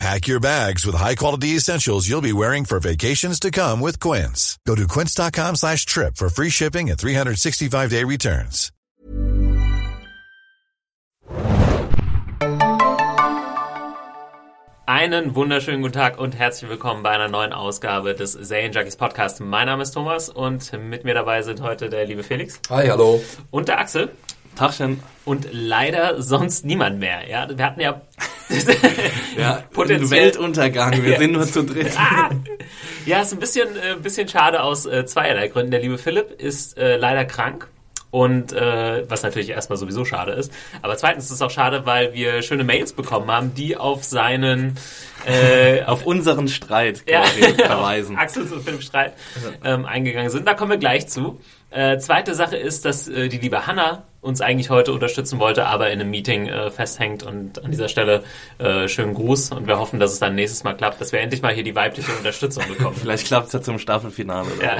Pack your bags with high-quality essentials you'll be wearing for vacations to come with Quince. Go to quince.com slash trip for free shipping and 365-day returns. Einen wunderschönen guten Tag und herzlich willkommen bei einer neuen Ausgabe des Serien Junkies Podcast. Mein Name ist Thomas und mit mir dabei sind heute der liebe Felix. Hi, hallo. Und der Axel. Tagchen. Und leider sonst niemand mehr. Ja, wir hatten ja ja, potenziell Weltuntergang. Wir ja. sind nur zu dritt. Ah! Ja, ist ein bisschen, äh, bisschen schade aus äh, zweierlei Gründen. Der liebe Philipp ist äh, leider krank. Und äh, was natürlich erstmal sowieso schade ist. Aber zweitens ist es auch schade, weil wir schöne Mails bekommen haben, die auf seinen äh, auf unseren Streit ja, verweisen. Axel und Philipp Streit ähm, eingegangen sind. Da kommen wir gleich zu. Äh, zweite Sache ist, dass äh, die liebe Hanna uns eigentlich heute unterstützen wollte, aber in einem Meeting äh, festhängt. Und an dieser Stelle äh, schönen Gruß und wir hoffen, dass es dann nächstes Mal klappt, dass wir endlich mal hier die weibliche Unterstützung bekommen. Vielleicht klappt es ja zum Staffelfinale. Ja.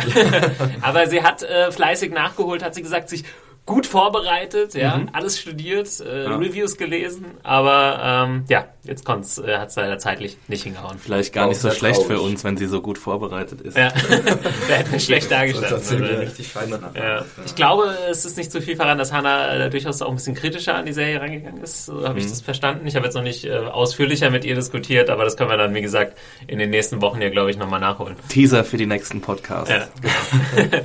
aber sie hat äh, fleißig nachgeholt, hat sie gesagt, sich gut vorbereitet, ja, mhm. alles studiert, äh, ja. Reviews gelesen, aber ähm, ja, jetzt kommt's, äh, hat es leider zeitlich nicht hingehauen. Vielleicht gar nicht so schlecht traurig. für uns, wenn sie so gut vorbereitet ist. Ja, da hätten wir schlecht dargestellt. Das hat richtig fein ja. Ich glaube, es ist nicht zu viel verraten, dass Hannah äh, durchaus auch ein bisschen kritischer an die Serie rangegangen ist. So habe ich mhm. das verstanden. Ich habe jetzt noch nicht äh, ausführlicher mit ihr diskutiert, aber das können wir dann, wie gesagt, in den nächsten Wochen ja, glaube ich, nochmal nachholen. Teaser für die nächsten Podcasts. Ja, genau.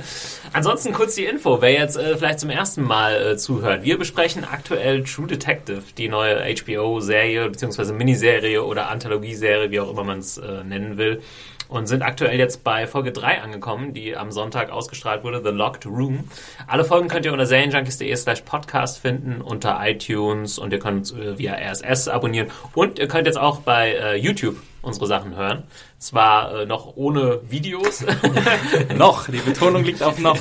Ansonsten kurz die Info, wer jetzt äh, vielleicht zum ersten Mal äh, zuhört. Wir besprechen aktuell True Detective, die neue HBO-Serie bzw. Miniserie oder Anthologieserie, wie auch immer man es äh, nennen will. Und sind aktuell jetzt bei Folge 3 angekommen, die am Sonntag ausgestrahlt wurde, The Locked Room. Alle Folgen könnt ihr unter serienjunkies.de slash podcast finden, unter iTunes und ihr könnt uns äh, via RSS abonnieren. Und ihr könnt jetzt auch bei äh, YouTube unsere Sachen hören. Zwar äh, noch ohne Videos. noch, die Betonung liegt auf noch.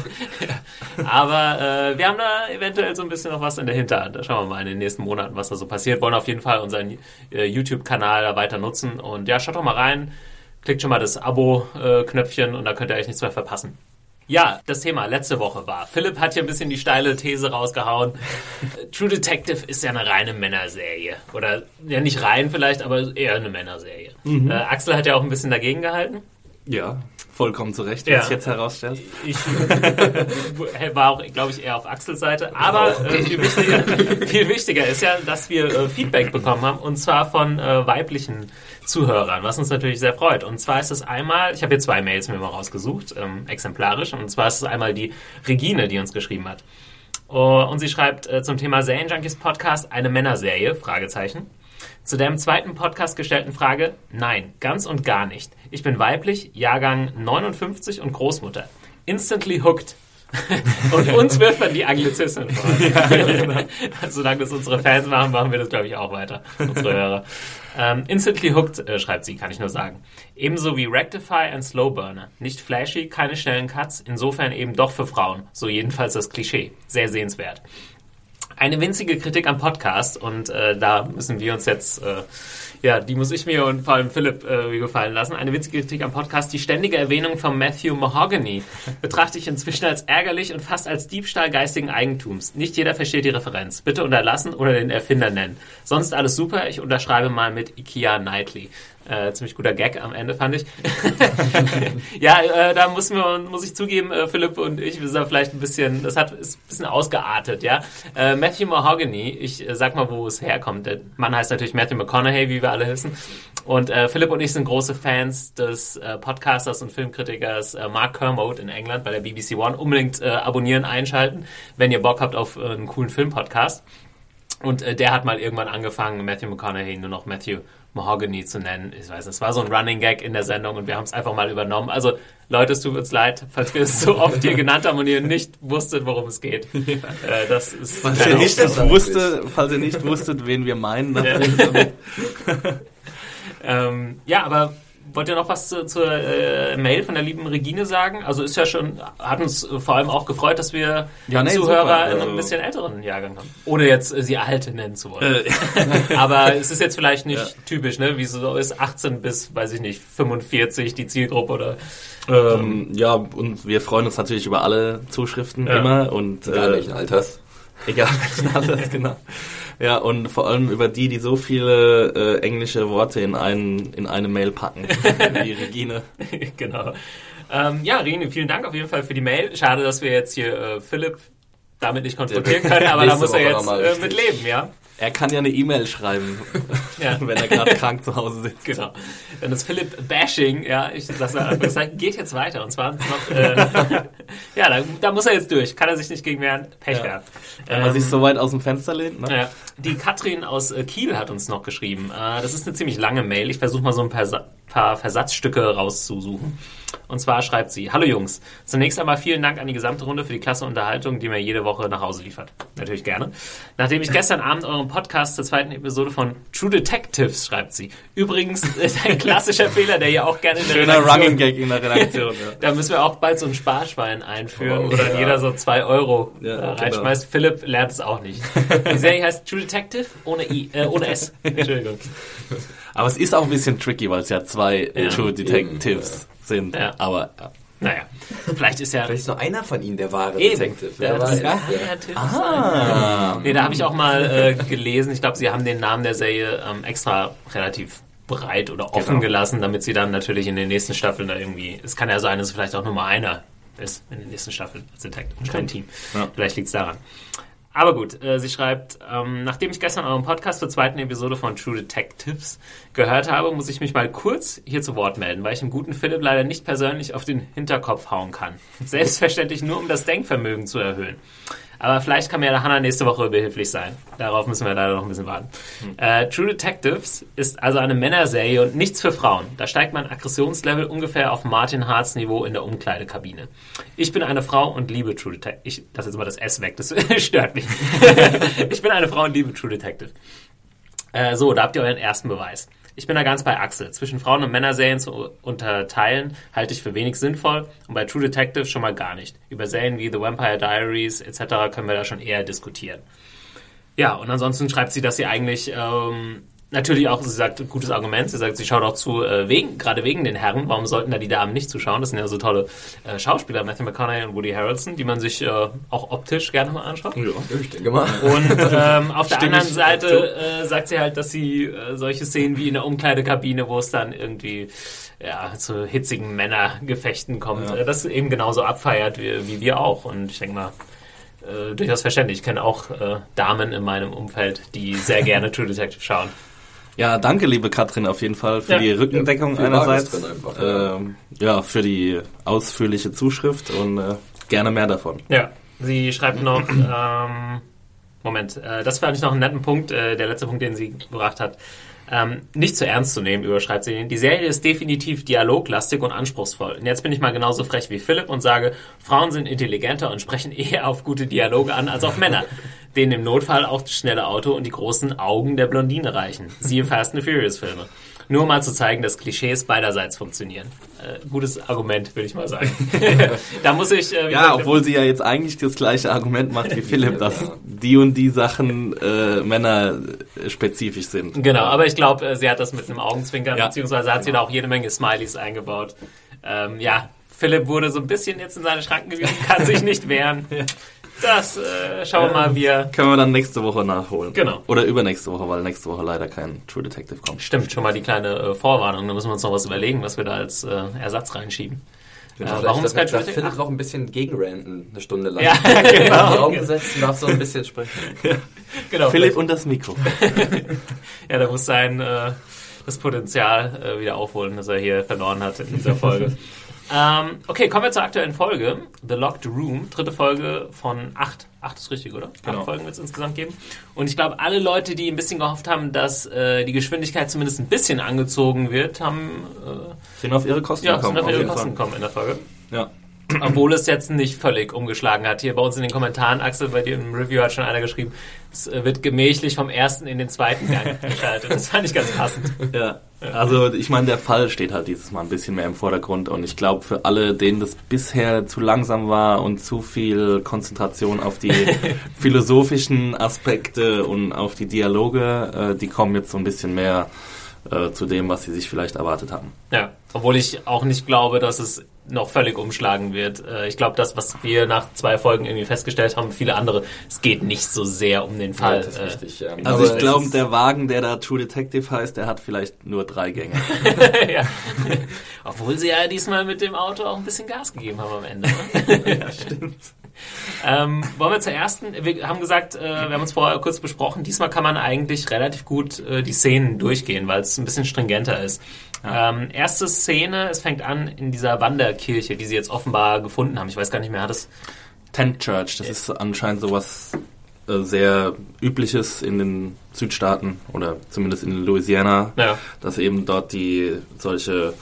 Aber äh, wir haben da eventuell so ein bisschen noch was in der Hinterhand. Da schauen wir mal in den nächsten Monaten, was da so passiert. Wollen auf jeden Fall unseren äh, YouTube-Kanal da weiter nutzen. Und ja, schaut doch mal rein. Klickt schon mal das Abo-Knöpfchen und da könnt ihr euch nichts mehr verpassen. Ja, das Thema letzte Woche war. Philipp hat hier ein bisschen die steile These rausgehauen. True Detective ist ja eine reine Männerserie. Oder ja nicht rein vielleicht, aber eher eine Männerserie. Mhm. Äh, Axel hat ja auch ein bisschen dagegen gehalten. Ja, vollkommen zu Recht, ja. ich jetzt herausstellst. Ich war auch, glaube ich, eher auf Axels Seite. Aber äh, viel, wichtiger, viel, wichtiger, ist ja, dass wir äh, Feedback bekommen haben und zwar von äh, weiblichen Zuhörern, was uns natürlich sehr freut. Und zwar ist es einmal, ich habe hier zwei Mails mir mal rausgesucht, ähm, exemplarisch, und zwar ist es einmal die Regine, die uns geschrieben hat. Uh, und sie schreibt äh, zum Thema Junkies Podcast eine Männerserie, Fragezeichen. Zu der im zweiten Podcast gestellten Frage, nein, ganz und gar nicht. Ich bin weiblich, Jahrgang 59 und Großmutter. Instantly hooked. und uns wirft dann die Anglizismen vor. Ja, genau. Solange das unsere Fans machen, machen wir das, glaube ich, auch weiter. Unsere Hörer. Ähm, instantly hooked, äh, schreibt sie, kann ich nur sagen. Ebenso wie Rectify und Slowburner. Nicht flashy, keine schnellen Cuts, insofern eben doch für Frauen. So jedenfalls das Klischee. Sehr sehenswert eine winzige Kritik am Podcast und äh, da müssen wir uns jetzt, äh, ja, die muss ich mir und vor allem Philipp äh, gefallen lassen. Eine winzige Kritik am Podcast. Die ständige Erwähnung von Matthew Mahogany betrachte ich inzwischen als ärgerlich und fast als Diebstahl geistigen Eigentums. Nicht jeder versteht die Referenz. Bitte unterlassen oder den Erfinder nennen. Sonst alles super. Ich unterschreibe mal mit Ikea Knightley. Äh, ziemlich guter Gag am Ende, fand ich. ja, äh, da muss, wir, muss ich zugeben, äh, Philipp und ich, wir sind vielleicht ein bisschen, das hat, ist ein bisschen ausgeartet, ja. Äh, Matthew Mahogany, ich äh, sag mal, wo es herkommt. Der Mann heißt natürlich Matthew McConaughey, wie wir alle wissen. Und äh, Philipp und ich sind große Fans des Podcasters und Filmkritikers Mark Kermode in England bei der BBC One. Unbedingt abonnieren, einschalten, wenn ihr Bock habt auf einen coolen Filmpodcast. Und der hat mal irgendwann angefangen, Matthew McConaughey nur noch Matthew Mahogany zu nennen. Ich weiß, es war so ein Running Gag in der Sendung und wir haben es einfach mal übernommen. Also Leute, es tut uns leid, falls wir es so oft hier genannt haben und ihr nicht wusstet, worum es geht. Ja. Äh, das ist falls, ihr nicht wusste, falls ihr nicht wusstet, wen wir meinen. Ja. ähm, ja, aber wollt ihr noch was zu, zur äh, Mail von der lieben Regine sagen? Also ist ja schon, hat uns vor allem auch gefreut, dass wir Ja, nee, Zuhörer super. in einem Also- bisschen älteren Jahrgang haben. Ohne jetzt äh, sie alte nennen zu wollen. Äh, Aber es ist jetzt vielleicht nicht typisch, ne? Wie es so ist, 18 bis, weiß ich nicht, 45 die Zielgruppe oder ähm, ja, und wir freuen uns natürlich über alle Zuschriften Ja. immer und Egal äh, welchen Alters. egal welchen Alters, genau. Ja, und vor allem über die, die so viele äh, englische Worte in, einen, in eine Mail packen, wie Regine. genau. Ähm, ja, Rene, vielen Dank auf jeden Fall für die Mail. Schade, dass wir jetzt hier äh, Philipp damit nicht konfrontieren können, aber da muss er jetzt äh, mit leben, ja? Er kann ja eine E-Mail schreiben, Ja. wenn er gerade krank zu Hause sitzt. Genau. Dann das Philipp-Bashing, ja, ich sag's mal, Anführungszeichen, geht jetzt weiter. Und zwar noch, äh, ja, da, da muss er jetzt durch. Kann er sich nicht gegen wehren. Pech Ja. gehabt. Wenn man Ähm, sich so weit aus dem Fenster lehnt, ne? Ja. Die Katrin aus äh, Kiel hat uns noch geschrieben. Äh, Das ist eine ziemlich lange Mail. Ich versuche mal so ein paar, Sa- paar Versatzstücke rauszusuchen. Und zwar schreibt sie, Hallo Jungs, zunächst einmal vielen Dank an die gesamte Runde für die klasse Unterhaltung, die mir jede Woche nach Hause liefert. Natürlich gerne. Nachdem ich gestern Abend euren Podcast zur zweiten Episode von True Detectives, schreibt sie. Übrigens ist ein klassischer Fehler, der ja auch gerne in der Schöner Redaktion- Running Gag in der Redaktion. Ja. da müssen wir auch bald so ein Sparschwein einführen, Oh, wo dann ja. jeder so zwei Euro Ja, äh, genau. reinschmeißt. Philipp lernt es auch nicht. Die Serie heißt True Detective ohne I, äh, ohne S. Entschuldigung. Aber es ist auch ein bisschen tricky, weil es ja zwei Ja. True Detectives sind. Ja. Aber ja. Naja, vielleicht ist ja. Vielleicht ist nur einer von ihnen der wahre Eben. Detective. Wer das weiß. ja natürlich Ah. Nee, da habe ich auch mal äh, gelesen. Ich glaube, sie haben den Namen der Serie ähm, extra relativ breit oder offen Genau. gelassen, damit sie dann natürlich in den nächsten Staffeln da irgendwie. Es kann ja sein, dass es vielleicht auch nur mal einer ist in den nächsten Staffeln als Detective und kein Team. Ja. Vielleicht liegt es daran. Aber gut, äh, sie schreibt, ähm, nachdem ich gestern euren Podcast zur zweiten Episode von True Detectives gehört habe, muss ich mich mal kurz hier zu Wort melden, weil ich dem guten Philipp leider nicht persönlich auf den Hinterkopf hauen kann. Selbstverständlich nur, um das Denkvermögen zu erhöhen. Aber vielleicht kann mir der Hannah nächste Woche behilflich sein. Darauf müssen wir leider noch ein bisschen warten. Äh, True Detectives ist also eine Männerserie und nichts für Frauen. Da steigt mein Aggressionslevel ungefähr auf Martin Harz Niveau in der Umkleidekabine. Ich bin eine Frau und liebe True Detective. Ich lasse jetzt mal das S weg, das stört mich. ich bin eine Frau und liebe True Detective. Äh, so, da habt ihr euren ersten Beweis. Ich bin da ganz bei Axel. Zwischen Frauen- und Männerserien zu unterteilen, halte ich für wenig sinnvoll und bei True Detective schon mal gar nicht. Über Serien wie The Vampire Diaries etc. können wir da schon eher diskutieren. Ja, und ansonsten schreibt sie, dass sie eigentlich ähm, natürlich auch, sie sagt, gutes Argument, sie sagt, sie schaut auch zu, äh, wegen, gerade wegen den Herren, warum sollten da die Damen nicht zuschauen? Das sind ja so tolle äh, Schauspieler, Matthew McConaughey und Woody Harrelson, die man sich äh, auch optisch gerne mal anschaut. Ja, ich denke mal. Und ähm, auf der anderen Seite äh, sagt sie halt, dass sie äh, solche Szenen wie in der Umkleidekabine, wo es dann irgendwie ja, zu hitzigen Männergefechten kommt, Ja. äh, das eben genauso abfeiert wie, wie wir auch. Und ich denke mal, äh, durchaus verständlich. Ich kenne auch äh, Damen in meinem Umfeld, die sehr gerne True Detective schauen. Ja, danke, liebe Katrin, auf jeden Fall für Ja. die Rückendeckung Viel einerseits. Einfach, ja. ähm, ja, für die ausführliche Zuschrift und äh, gerne mehr davon. Ja, sie schreibt noch, ähm, Moment, äh, das fand ich noch einen netten Punkt, äh, der letzte Punkt, den sie gebracht hat. Ähm, nicht zu ernst zu nehmen, überschreibt sie. Die Serie ist definitiv dialoglastig und anspruchsvoll. Und jetzt bin ich mal genauso frech wie Philipp und sage, Frauen sind intelligenter und sprechen eher auf gute Dialoge an als auf Männer, denen im Notfall auch das schnelle Auto und die großen Augen der Blondine reichen. Siehe Fast and Furious Filme. Nur um mal zu zeigen, dass Klischees beiderseits funktionieren. Äh, gutes Argument, würde ich mal sagen. da muss ich... Äh, Ja, gesagt, obwohl sie ja jetzt eigentlich das gleiche Argument macht wie Philipp, dass die und die Sachen äh, männerspezifisch sind. Genau, aber ich glaube, äh, sie hat das mit einem Augenzwinkern, Ja. beziehungsweise hat sie da auch jede Menge Smileys eingebaut. Ähm, ja, Philipp wurde so ein bisschen jetzt in seine Schranken gewiesen, kann sich nicht wehren. Das äh, schauen wir mal, wie er. Können wir dann nächste Woche nachholen. Genau. Oder übernächste Woche, weil nächste Woche leider kein True Detective kommt. Stimmt, schon mal die kleine äh, Vorwarnung. Da müssen wir uns noch was überlegen, was wir da als äh, Ersatz reinschieben. Äh, Vielleicht warum ist kein True Philipp Detective? noch ein bisschen gegenranten, eine Stunde lang. Ja, genau. Raum gesetzt und darf so ein bisschen sprechen. genau Philipp und das Mikro. Ja, der muss sein äh, das Potenzial äh, wieder aufholen, das er hier verloren hat in dieser Folge. Ähm, okay, kommen wir zur aktuellen Folge. The Locked Room, dritte Folge von acht. Acht ist richtig, oder? Genau. Acht Folgen wird es insgesamt geben. Und ich glaube, alle Leute, die ein bisschen gehofft haben, dass äh, die Geschwindigkeit zumindest ein bisschen angezogen wird, haben Sind auf ihre Kosten ja, gekommen. sind auf ihre jeden Kosten gekommen in der Folge. Ja. Obwohl es jetzt nicht völlig umgeschlagen hat. Hier bei uns in den Kommentaren, Axel, bei dir im Review hat schon einer geschrieben, es äh, wird gemächlich vom ersten in den zweiten Gang geschaltet. Das fand ich ganz passend. Ja, also ich meine, der Fall steht halt dieses Mal ein bisschen mehr im Vordergrund und ich glaube, für alle, denen das bisher zu langsam war und zu viel Konzentration auf die philosophischen Aspekte und auf die Dialoge, äh, die kommen jetzt so ein bisschen mehr äh, zu dem, was sie sich vielleicht erwartet haben. Ja, obwohl ich auch nicht glaube, dass es noch völlig umschlagen wird. Äh, ich glaube, das, was wir nach zwei Folgen irgendwie festgestellt haben, viele andere, es geht nicht so sehr um den Fall. Ja, das ist richtig, ja. Also Aber ich glaube, der Wagen, der da True Detective heißt, der hat vielleicht nur drei Gänge. ja. Obwohl sie ja diesmal mit dem Auto auch ein bisschen Gas gegeben haben am Ende. Ne? ja, stimmt. Ähm, wollen wir zur ersten? Wir haben gesagt, äh, wir haben uns vorher kurz besprochen, diesmal kann man eigentlich relativ gut äh, die Szenen durchgehen, weil es ein bisschen stringenter ist. Ähm, erste Szene, es fängt an in dieser Wanderkirche, die sie jetzt offenbar gefunden haben. Ich weiß gar nicht mehr, hat es. Tent Church, das ist anscheinend sowas äh, sehr übliches in den Südstaaten oder zumindest in Louisiana, Ja. dass eben dort die solche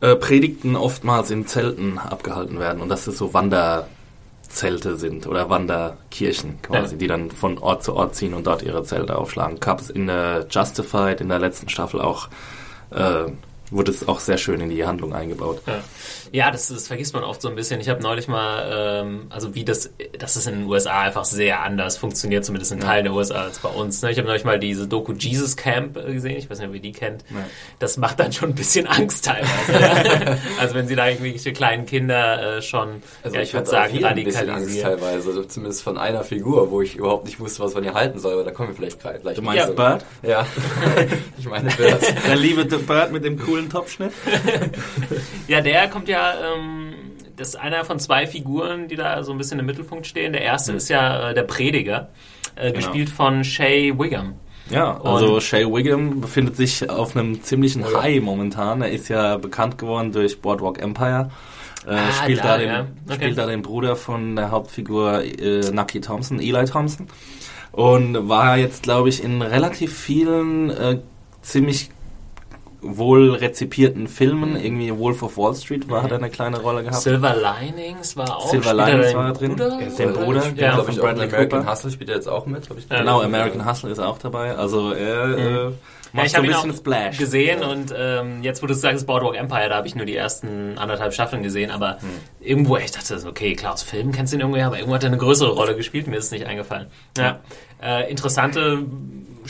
äh, Predigten oftmals in Zelten abgehalten werden und dass es so Wanderzelte sind oder Wanderkirchen quasi, Ja. die dann von Ort zu Ort ziehen und dort ihre Zelte aufschlagen. Gab es in der Justified in der letzten Staffel auch äh, wurde es auch sehr schön in die Handlung eingebaut. Ja, ja das, das vergisst man oft so ein bisschen. Ich habe neulich mal, ähm, also wie das, dass es in den USA einfach sehr anders funktioniert, zumindest in Teilen der USA als bei uns. Ne? Ich habe neulich mal diese Doku Jesus Camp äh, gesehen, ich weiß nicht, ob ihr die kennt. Ja. Das macht dann schon ein bisschen Angst teilweise. also wenn sie da irgendwelche kleinen Kinder äh, schon, Also ja, ich würde hatte auch sagen, hier ein bisschen Angst radikalisieren. teilweise, also zumindest von einer Figur, wo ich überhaupt nicht wusste, was von ihr halten soll, aber da kommen wir vielleicht gleich. gleich Du meinst zu. Bird? Ja, ich meine Bird. Der liebe Bird mit dem coolen Topfschnitt? Ja, der kommt ja, ähm, das ist einer von zwei Figuren, die da so ein bisschen im Mittelpunkt stehen. Der erste ist ja äh, der Prediger, äh, gespielt von Shay Wiggum. Ja, also Und- Shay Wiggum befindet sich auf einem ziemlichen ja. High momentan. Er ist ja bekannt geworden durch Boardwalk Empire. Äh, Ah, spielt, da, da den, ja. Okay. spielt da den Bruder von der Hauptfigur äh, Nucky Thompson, Eli Thompson. Und war jetzt, glaube ich, in relativ vielen äh, ziemlich wohl rezipierten Filmen. Irgendwie Wolf of Wall Street war, hat er eine kleine Rolle gehabt. Silver Linings war auch. Silver er Linings war drin. Bruder? Ja, den Bruder, spielt, Ja, glaube von ich, Bradley American Cooper. Hustle spielt er jetzt auch mit. hab Ich Ja. Genau, American Hustle ist auch dabei. Also er äh, Ja, macht ich so habe ein ihn bisschen auch Splash. gesehen und ähm, jetzt, wo du sagst, Boardwalk Empire, da habe ich nur die ersten anderthalb Staffeln gesehen, aber Hm. irgendwo, ich dachte, so, okay, klar, aus Filmen kennst du ihn irgendwoher, aber irgendwo hat er eine größere Rolle gespielt, mir ist es nicht eingefallen. Ja, äh, interessante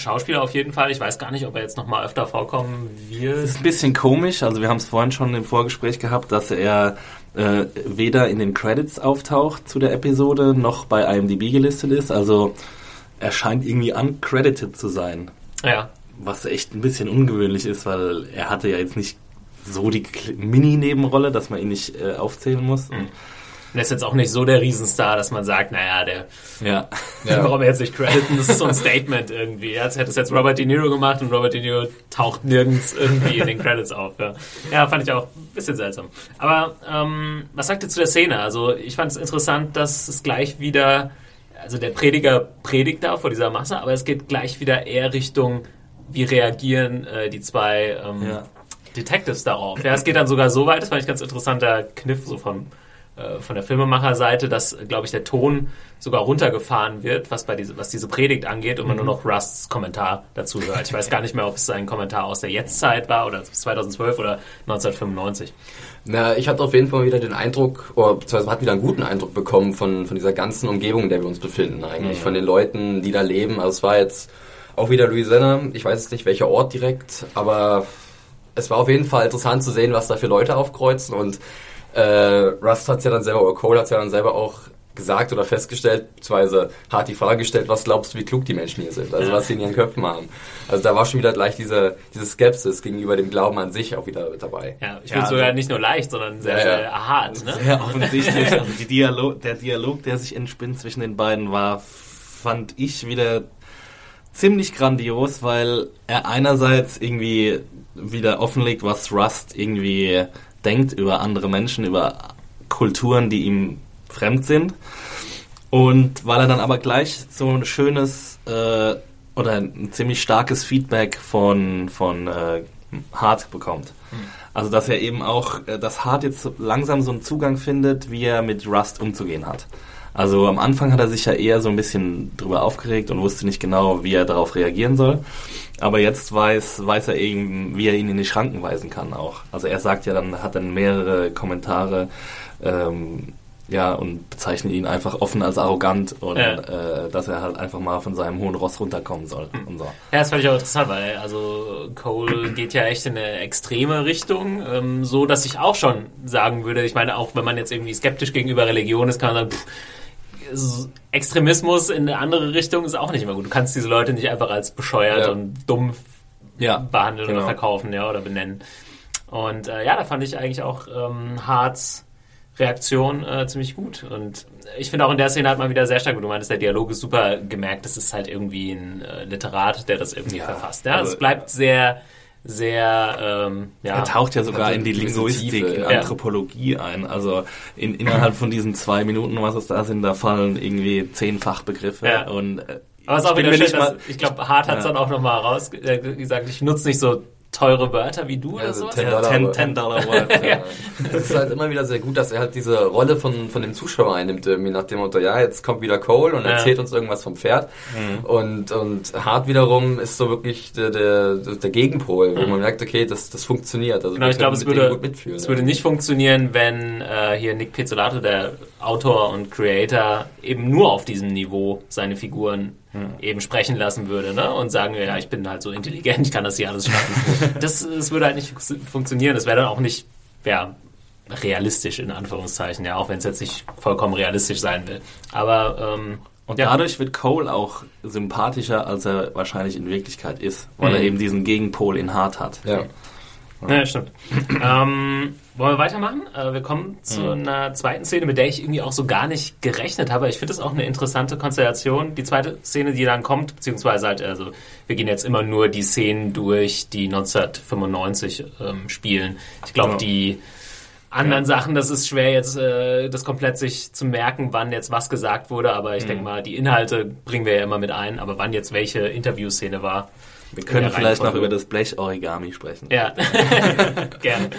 Schauspieler auf jeden Fall. Ich weiß gar nicht, ob er jetzt nochmal öfter vorkommen wird. Das ist ein bisschen komisch, also wir haben es vorhin schon im Vorgespräch gehabt, dass er äh, weder in den Credits auftaucht zu der Episode, noch bei IMDb gelistet ist. Also er scheint irgendwie uncredited zu sein, Ja, was echt ein bisschen ungewöhnlich ist, weil er hatte ja jetzt nicht so die Mini-Nebenrolle, dass man ihn nicht äh, aufzählen muss. Und er ist jetzt auch nicht so der Riesenstar, dass man sagt, naja, der Ja. Ja. Warum jetzt nicht crediten? Das ist so ein Statement irgendwie. Als hätte es jetzt Robert De Niro gemacht und Robert De Niro taucht nirgends irgendwie in den Credits auf. Ja, ja fand ich auch ein bisschen seltsam. Aber ähm, was sagt ihr zu der Szene? Also ich fand es interessant, dass es gleich wieder, also der Prediger predigt da vor dieser Masse, aber es geht gleich wieder eher Richtung, wie reagieren äh, die zwei ähm, Ja. Detectives darauf. Ja, es geht dann sogar so weit, das fand ich ganz interessanter Kniff so vom, äh, von der Filmemacherseite, dass, glaube ich, der Ton sogar runtergefahren wird, was bei diese, was diese Predigt angeht und man nur noch Rusts Kommentar dazu hört. Ich weiß gar nicht mehr, ob es ein Kommentar aus der Jetztzeit war oder 2012 oder 1995. Na, ich hatte auf jeden Fall wieder den Eindruck, oder beziehungsweise hat wieder einen guten Eindruck bekommen von, von dieser ganzen Umgebung, in der wir uns befinden eigentlich, von den Leuten, die da leben. Also es war jetzt auch wieder Louisiana, ich weiß jetzt nicht welcher Ort direkt, aber es war auf jeden Fall interessant zu sehen, was da für Leute aufkreuzen und äh, Rust hat ja dann selber, oder Cole hat ja dann selber auch gesagt oder festgestellt, beziehungsweise hat die Frage gestellt, was glaubst du, wie klug die Menschen hier sind, also Ja. was sie in ihren Köpfen haben. Also da war schon wieder gleich diese, diese Skepsis gegenüber dem Glauben an sich auch wieder dabei. Ja, ich Ja, finde also- sogar nicht nur leicht, sondern sehr, Ja, ja. sehr hart. Ne? Sehr offensichtlich. Also die Dialog, der Dialog, der sich entspinnt zwischen den beiden, war, fand ich wieder ziemlich grandios, weil er einerseits irgendwie wieder offenlegt, was Rust irgendwie denkt über andere Menschen, über Kulturen, die ihm fremd sind. Und weil er dann aber gleich so ein schönes äh, oder ein ziemlich starkes Feedback von, von äh, Hart bekommt. Also dass er eben auch, äh, dass Hart jetzt langsam so einen Zugang findet, wie er mit Rust umzugehen hat. Also am Anfang hat er sich ja eher so ein bisschen drüber aufgeregt und wusste nicht genau, wie er darauf reagieren soll. Aber jetzt weiß, weiß er eben, wie er ihn in die Schranken weisen kann auch. Also er sagt ja dann, hat dann mehrere Kommentare, ähm, ja, und bezeichnet ihn einfach offen als arrogant und Ja. äh, dass er halt einfach mal von seinem hohen Ross runterkommen soll und so. Ja, das fand ich auch interessant, weil also Cole geht ja echt in eine extreme Richtung, ähm, so dass ich auch schon sagen würde, ich meine, auch wenn man jetzt irgendwie skeptisch gegenüber Religion ist, kann man sagen, pff, Extremismus in eine andere Richtung ist auch nicht immer gut. Du kannst diese Leute nicht einfach als bescheuert Ja. und dumm Ja, behandeln genau. oder verkaufen, ja, oder benennen. Und äh, ja, da fand ich eigentlich auch ähm, Harts Reaktion äh, ziemlich gut. Und ich finde auch in der Szene hat man wieder sehr stark, du meintest, der Dialog ist super gemerkt, das ist halt irgendwie ein äh, Literat, der das irgendwie verfasst. Ja, also- es bleibt sehr, sehr, ähm, ja. Er taucht ja sogar Hat in die Linguistik, in ja. Anthropologie ein. Also in, innerhalb von diesen zwei Minuten, was es da sind, da fallen irgendwie zehn Fachbegriffe. Ja. Und, äh, Aber es ist auch wieder schön, dass, mal- ich glaube, Hart hat es Ja. dann auch nochmal raus äh, gesagt, ich nutze nicht so teure Wörter wie du oder Also sowas. 10 Ja, Dollar, 10, aber- 10 Dollar Word. Ja. Es ist halt immer wieder sehr gut, dass er halt diese Rolle von, von dem Zuschauer einnimmt, irgendwie nach dem Motto, ja, jetzt kommt wieder Cole und Ja. erzählt uns irgendwas vom Pferd. Und, und Hart wiederum ist so wirklich der, der, der Gegenpol, wo man merkt, okay, das, das funktioniert. Also Genau, ich glaube, es würde, es würde nicht funktionieren, wenn äh, hier Nick Pizzolato, der Autor und Creator, eben nur auf diesem Niveau seine Figuren eben sprechen lassen würde ne? und sagen, ja, ich bin halt so intelligent, ich kann das hier alles schaffen. das, das würde halt nicht fun- funktionieren. Das wäre dann auch nicht ja, realistisch, in Anführungszeichen, ja, auch wenn es jetzt nicht vollkommen realistisch sein will. Aber ähm, Und ja. dadurch wird Cole auch sympathischer, als er wahrscheinlich in Wirklichkeit ist, weil er Mhm. eben diesen Gegenpol in Hart hat. Ja. Ja, stimmt. ähm, wollen wir weitermachen? Äh, wir kommen zu einer zweiten Szene, mit der ich irgendwie auch so gar nicht gerechnet habe. Ich finde das auch eine interessante Konstellation. Die zweite Szene, die dann kommt, beziehungsweise halt, also wir gehen jetzt immer nur die Szenen durch, die 1995 ähm, spielen. Ich glaube, Ja. die anderen Sachen, das ist schwer jetzt, äh, das komplett sich zu merken, wann jetzt was gesagt wurde, aber ich denke mal, die Inhalte bringen wir ja immer mit ein, aber wann jetzt welche Interviewszene war. Wir können vielleicht noch über das Blech-Origami sprechen. Ja, gerne.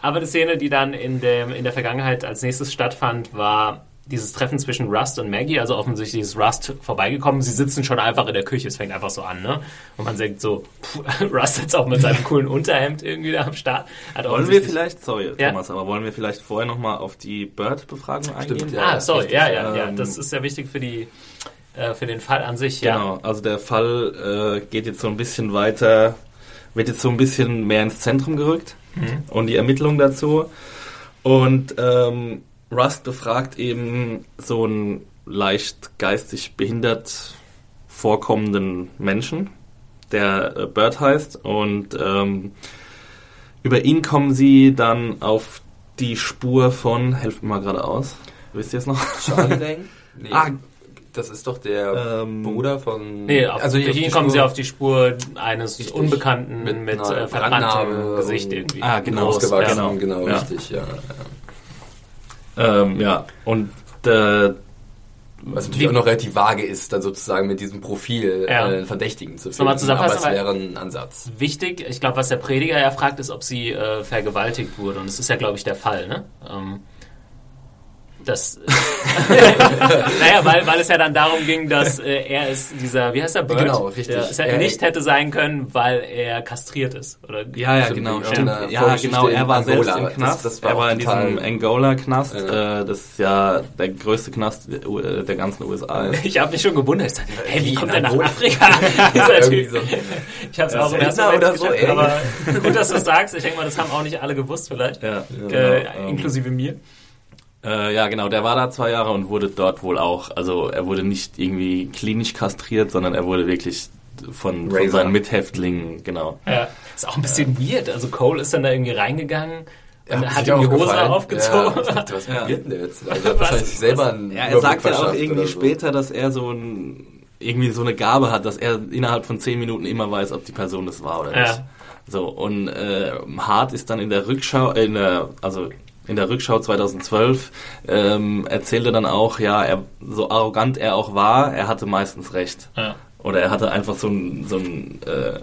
Aber die Szene, die dann in, dem, in der Vergangenheit als nächstes stattfand, war dieses Treffen zwischen Rust und Maggie. Also offensichtlich ist Rust vorbeigekommen. Sie sitzen schon einfach in der Küche. Es fängt einfach so an, ne? Und man denkt so, pff, Rust jetzt auch mit seinem coolen Unterhemd irgendwie da am Start. Hat Wollen wir vielleicht, sorry Ja. Thomas, aber wollen wir vielleicht vorher nochmal auf die Bird-Befragung eingehen? Stimmt, ja. Ah, sorry, ja, ja, ja. ähm, Das ist ja wichtig für die, äh, für den Fall an sich, ja. Genau, also der Fall äh, geht jetzt so ein bisschen weiter, wird jetzt so ein bisschen mehr ins Zentrum gerückt Mhm. und die Ermittlungen dazu. Und ähm, Rust befragt eben so einen leicht geistig behindert vorkommenden Menschen, der äh, Bird heißt. Und ähm, über ihn kommen sie dann auf die Spur von, helft mir mal gerade aus, wisst ihr es noch? Charlie Lang? Nee. Ah. Das ist doch der Ähm, Bruder von... Nee, auf, also durch die ihn kommen Spur- sie auf die Spur eines Richtig. Unbekannten mit, Mit äh, verbranntem Brandnarbe Gesicht irgendwie. Ah, genau. Groß, Ausgewachsen, ja. genau, Ja. richtig, ja. ja. Ähm, ja, und äh, Was natürlich auch noch relativ vage ist, dann sozusagen mit diesem Profil Ja. äh, Verdächtigen zu Nochmal finden. Aber es zusammenfassen, wäre ein Ansatz. Wichtig, ich glaube, was der Prediger ja fragt, ist, ob sie äh, vergewaltigt wurde. Und das ist ja, glaube ich, der Fall, ne? Ähm, das. naja, weil, weil es ja dann darum ging, dass äh, er ist dieser, wie heißt der Bird? Genau, richtig. Der es ja Er- nicht hätte sein können, weil er kastriert ist. Oder ja, ja, genau, ja. stimmt. Ja, Ja, genau, er war Angola. selbst im Das- Knast. das war er war in diesem Angola-Knast. Ja. Äh, das ist ja der größte Knast der äh, der ganzen USA. Ich habe mich schon gewundert. Ich dachte, hey, wie Wie kommt er nach? Afrika? Typ. so. Ich habe es auch im ersten Moment oder so, aber gut, dass du es sagst. Ich denke mal, das haben auch nicht alle gewusst vielleicht. Ja, Äh, genau, inklusive mir. Äh, ja, genau, der war da zwei Jahre und wurde dort wohl auch, also er wurde nicht irgendwie klinisch kastriert, sondern er wurde wirklich von, von seinen Mithäftlingen, genau. Ja, ist auch ein bisschen weird. Also Cole ist dann da irgendwie reingegangen und Ja, hat sich ihm die Hose gefallen. aufgezogen. Ja, dachte, was Ja. passiert denn jetzt? Also er hat Was? wahrscheinlich sich selber einen Ja, er sagt ja auch irgendwie so. später, dass er so ein, irgendwie so eine Gabe hat, dass er innerhalb von zehn Minuten immer weiß, ob die Person das war oder Ja. nicht. So, und äh, Hart ist dann in der Rückschau, äh, in der, also in der Rückschau 2012 ähm, erzählte dann auch, ja, er, so arrogant er auch war, er hatte meistens recht. Ja. Oder er hatte einfach so ein, so ein äh,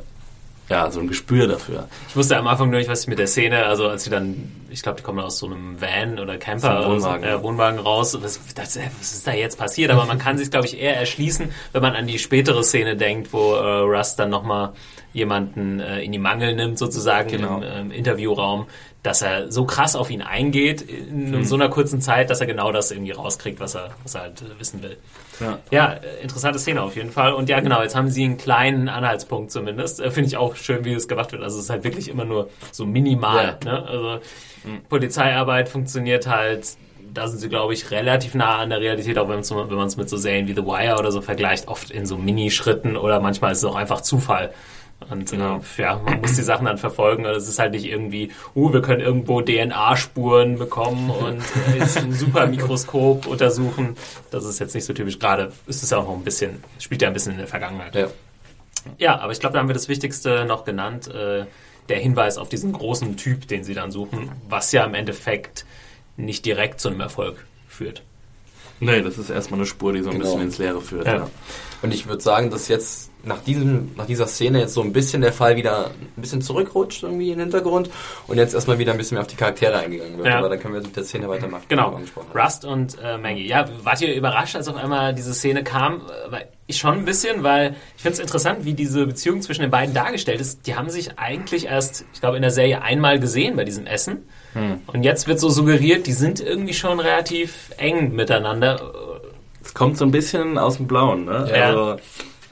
ja, so ein Gespür dafür. Ich wusste am Anfang nur nicht, was ich mit der Szene, also als sie dann, ich glaube, die kommen aus so einem Van oder Camper, So Wohnwagen, äh, ja. Wohnwagen raus. Was, das, äh, was ist da jetzt passiert? Aber man kann sich, glaube ich, eher erschließen, wenn man an die spätere Szene denkt, wo äh, Russ dann nochmal jemanden äh, in die Mangel nimmt, sozusagen Genau. im ähm, Interviewraum, dass er so krass auf ihn eingeht in Mhm. so einer kurzen Zeit, dass er genau das irgendwie rauskriegt, was er, was er halt wissen will. Ja. Ja, interessante Szene auf jeden Fall. Und ja, genau, jetzt haben sie einen kleinen Anhaltspunkt zumindest. Äh, Finde ich auch schön, wie es gemacht wird. Also es ist halt wirklich immer nur so minimal. Ne? Also Polizeiarbeit funktioniert halt, da sind sie, glaube ich, relativ nah an der Realität, auch wenn man es wenn man es mit so Serien wie The Wire oder so vergleicht, oft in so Minischritten oder manchmal ist es auch einfach Zufall. Und Genau. äh, ja, man muss die Sachen dann verfolgen. Also es ist halt nicht irgendwie, uh, wir können irgendwo DNA-Spuren bekommen und äh, ein super Mikroskop untersuchen. Das ist jetzt nicht so typisch. Gerade ist es ja auch noch ein bisschen, spielt ja ein bisschen in der Vergangenheit. Ja. Ja, aber ich glaube, da haben wir das Wichtigste noch genannt. Äh, der Hinweis auf diesen großen Typ, den sie dann suchen, was ja im Endeffekt nicht direkt zu einem Erfolg führt. Nee, das ist erstmal eine Spur, die so ein Genau. bisschen ins Leere führt. Ja. Ja. Und ich würde sagen, dass jetzt nach, diesem, nach dieser Szene jetzt so ein bisschen der Fall wieder ein bisschen zurückrutscht irgendwie in den Hintergrund und jetzt erstmal wieder ein bisschen mehr auf die Charaktere eingegangen wird. Ja. Aber dann können wir mit der Szene weitermachen. Genau. Rust und äh, Maggie. Ja, wart ihr überrascht, als auf einmal diese Szene kam? Weil Ich schon ein bisschen, weil ich finde es interessant, wie diese Beziehung zwischen den beiden dargestellt ist. Die haben sich eigentlich erst, ich glaube, in der Serie einmal gesehen bei diesem Essen. Und jetzt wird so suggeriert, die sind irgendwie schon relativ eng miteinander. Es kommt so ein bisschen aus dem Blauen, ne? Ja. Also,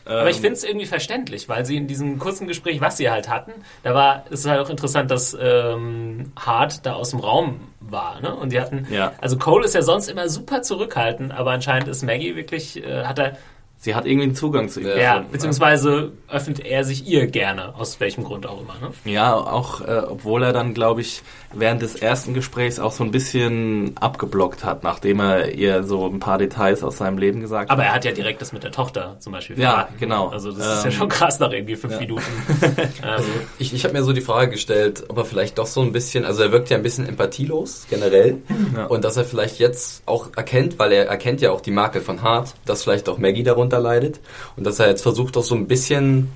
Aber ich ähm, finde es irgendwie verständlich, weil sie in diesem kurzen Gespräch, was sie halt hatten, da war es ist halt auch interessant, dass ähm, Hart da aus dem Raum war. Ne? Und die hatten, Ja. also Cole ist ja sonst immer super zurückhaltend, aber anscheinend ist Maggie wirklich, äh, hat er, sie hat irgendwie einen Zugang zu ihm. Ja, ja, ne? beziehungsweise öffnet er sich ihr gerne, aus welchem Grund auch immer. Ne? Ja, auch äh, obwohl er dann, glaube ich, während des ersten Gesprächs auch so ein bisschen abgeblockt hat, nachdem er ihr so ein paar Details aus seinem Leben gesagt Aber hat. er hat ja direkt das mit der Tochter zum Beispiel Ja, verraten. genau. Also das ist ja Ähm, schon krass nach irgendwie fünf Minuten. ähm, Ich, ich habe mir so die Frage gestellt, ob er vielleicht doch so ein bisschen, also er wirkt ja ein bisschen empathielos generell Ja. und dass er vielleicht jetzt auch erkennt, weil er erkennt ja auch die Marke von Hart, dass vielleicht auch Maggie darunter leidet und dass er jetzt versucht auch so ein bisschen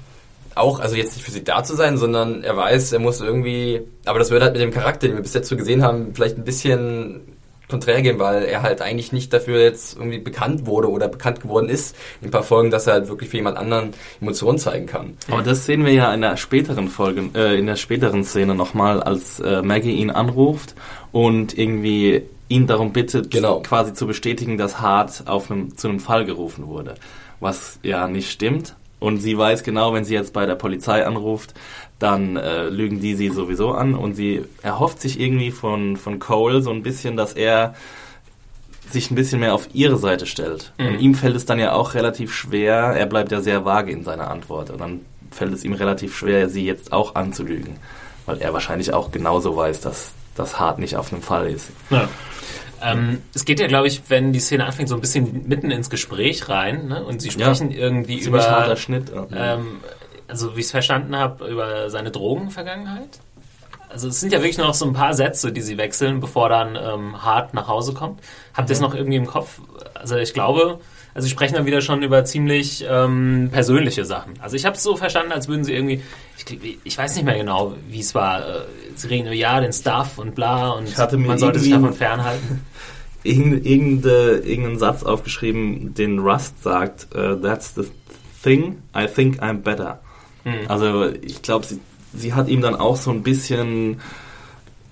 auch, also jetzt nicht für sie da zu sein, sondern er weiß, er muss irgendwie, aber das würde halt mit dem Charakter, den wir bis jetzt so gesehen haben, vielleicht ein bisschen konträr gehen, weil er halt eigentlich nicht dafür jetzt irgendwie bekannt wurde oder bekannt geworden ist in ein paar Folgen, dass er halt wirklich für jemand anderen Emotionen zeigen kann. Aber das sehen wir ja in der späteren Folge, äh, in der späteren Szene nochmal, als äh, Maggie ihn anruft und irgendwie ihn darum bittet, Genau. quasi zu bestätigen, dass Hart auf einem, zu einem Fall gerufen wurde. Was ja nicht stimmt. Und sie weiß genau, wenn sie jetzt bei der Polizei anruft, dann äh, lügen die sie sowieso an und sie erhofft sich irgendwie von, von Cole so ein bisschen, dass er sich ein bisschen mehr auf ihre Seite stellt. Und ihm fällt es dann ja auch relativ schwer, er bleibt ja sehr vage in seiner Antwort. Und dann fällt es ihm relativ schwer, sie jetzt auch anzulügen. Weil er wahrscheinlich auch genauso weiß, dass das Hart nicht auf einem Fall ist. Ja. Ähm, es geht ja, glaube ich, wenn die Szene anfängt, so ein bisschen mitten ins Gespräch rein ne? und sie sprechen irgendwie Ziemlich über, harter Schnitt. ja. ähm, also wie ich es verstanden habe, über seine Drogenvergangenheit. Also es sind ja wirklich nur noch so ein paar Sätze, die sie wechseln, bevor dann ähm, Hart nach Hause kommt. Habt ihr es noch irgendwie im Kopf? Also ich glaube, also sie sprechen dann wieder schon über ziemlich ähm, persönliche Sachen. Also ich habe es so verstanden, als würden sie irgendwie, ich, ich weiß nicht mehr genau, wie es war. Äh, Sie reden über ja, den Stuff und bla und man sollte sich davon fernhalten. Irgend, irgende, irgendeinen Satz aufgeschrieben, den Rust sagt, äh, that's the thing, I think I'm better. Also ich glaube, sie, sie hat ihm dann auch so ein bisschen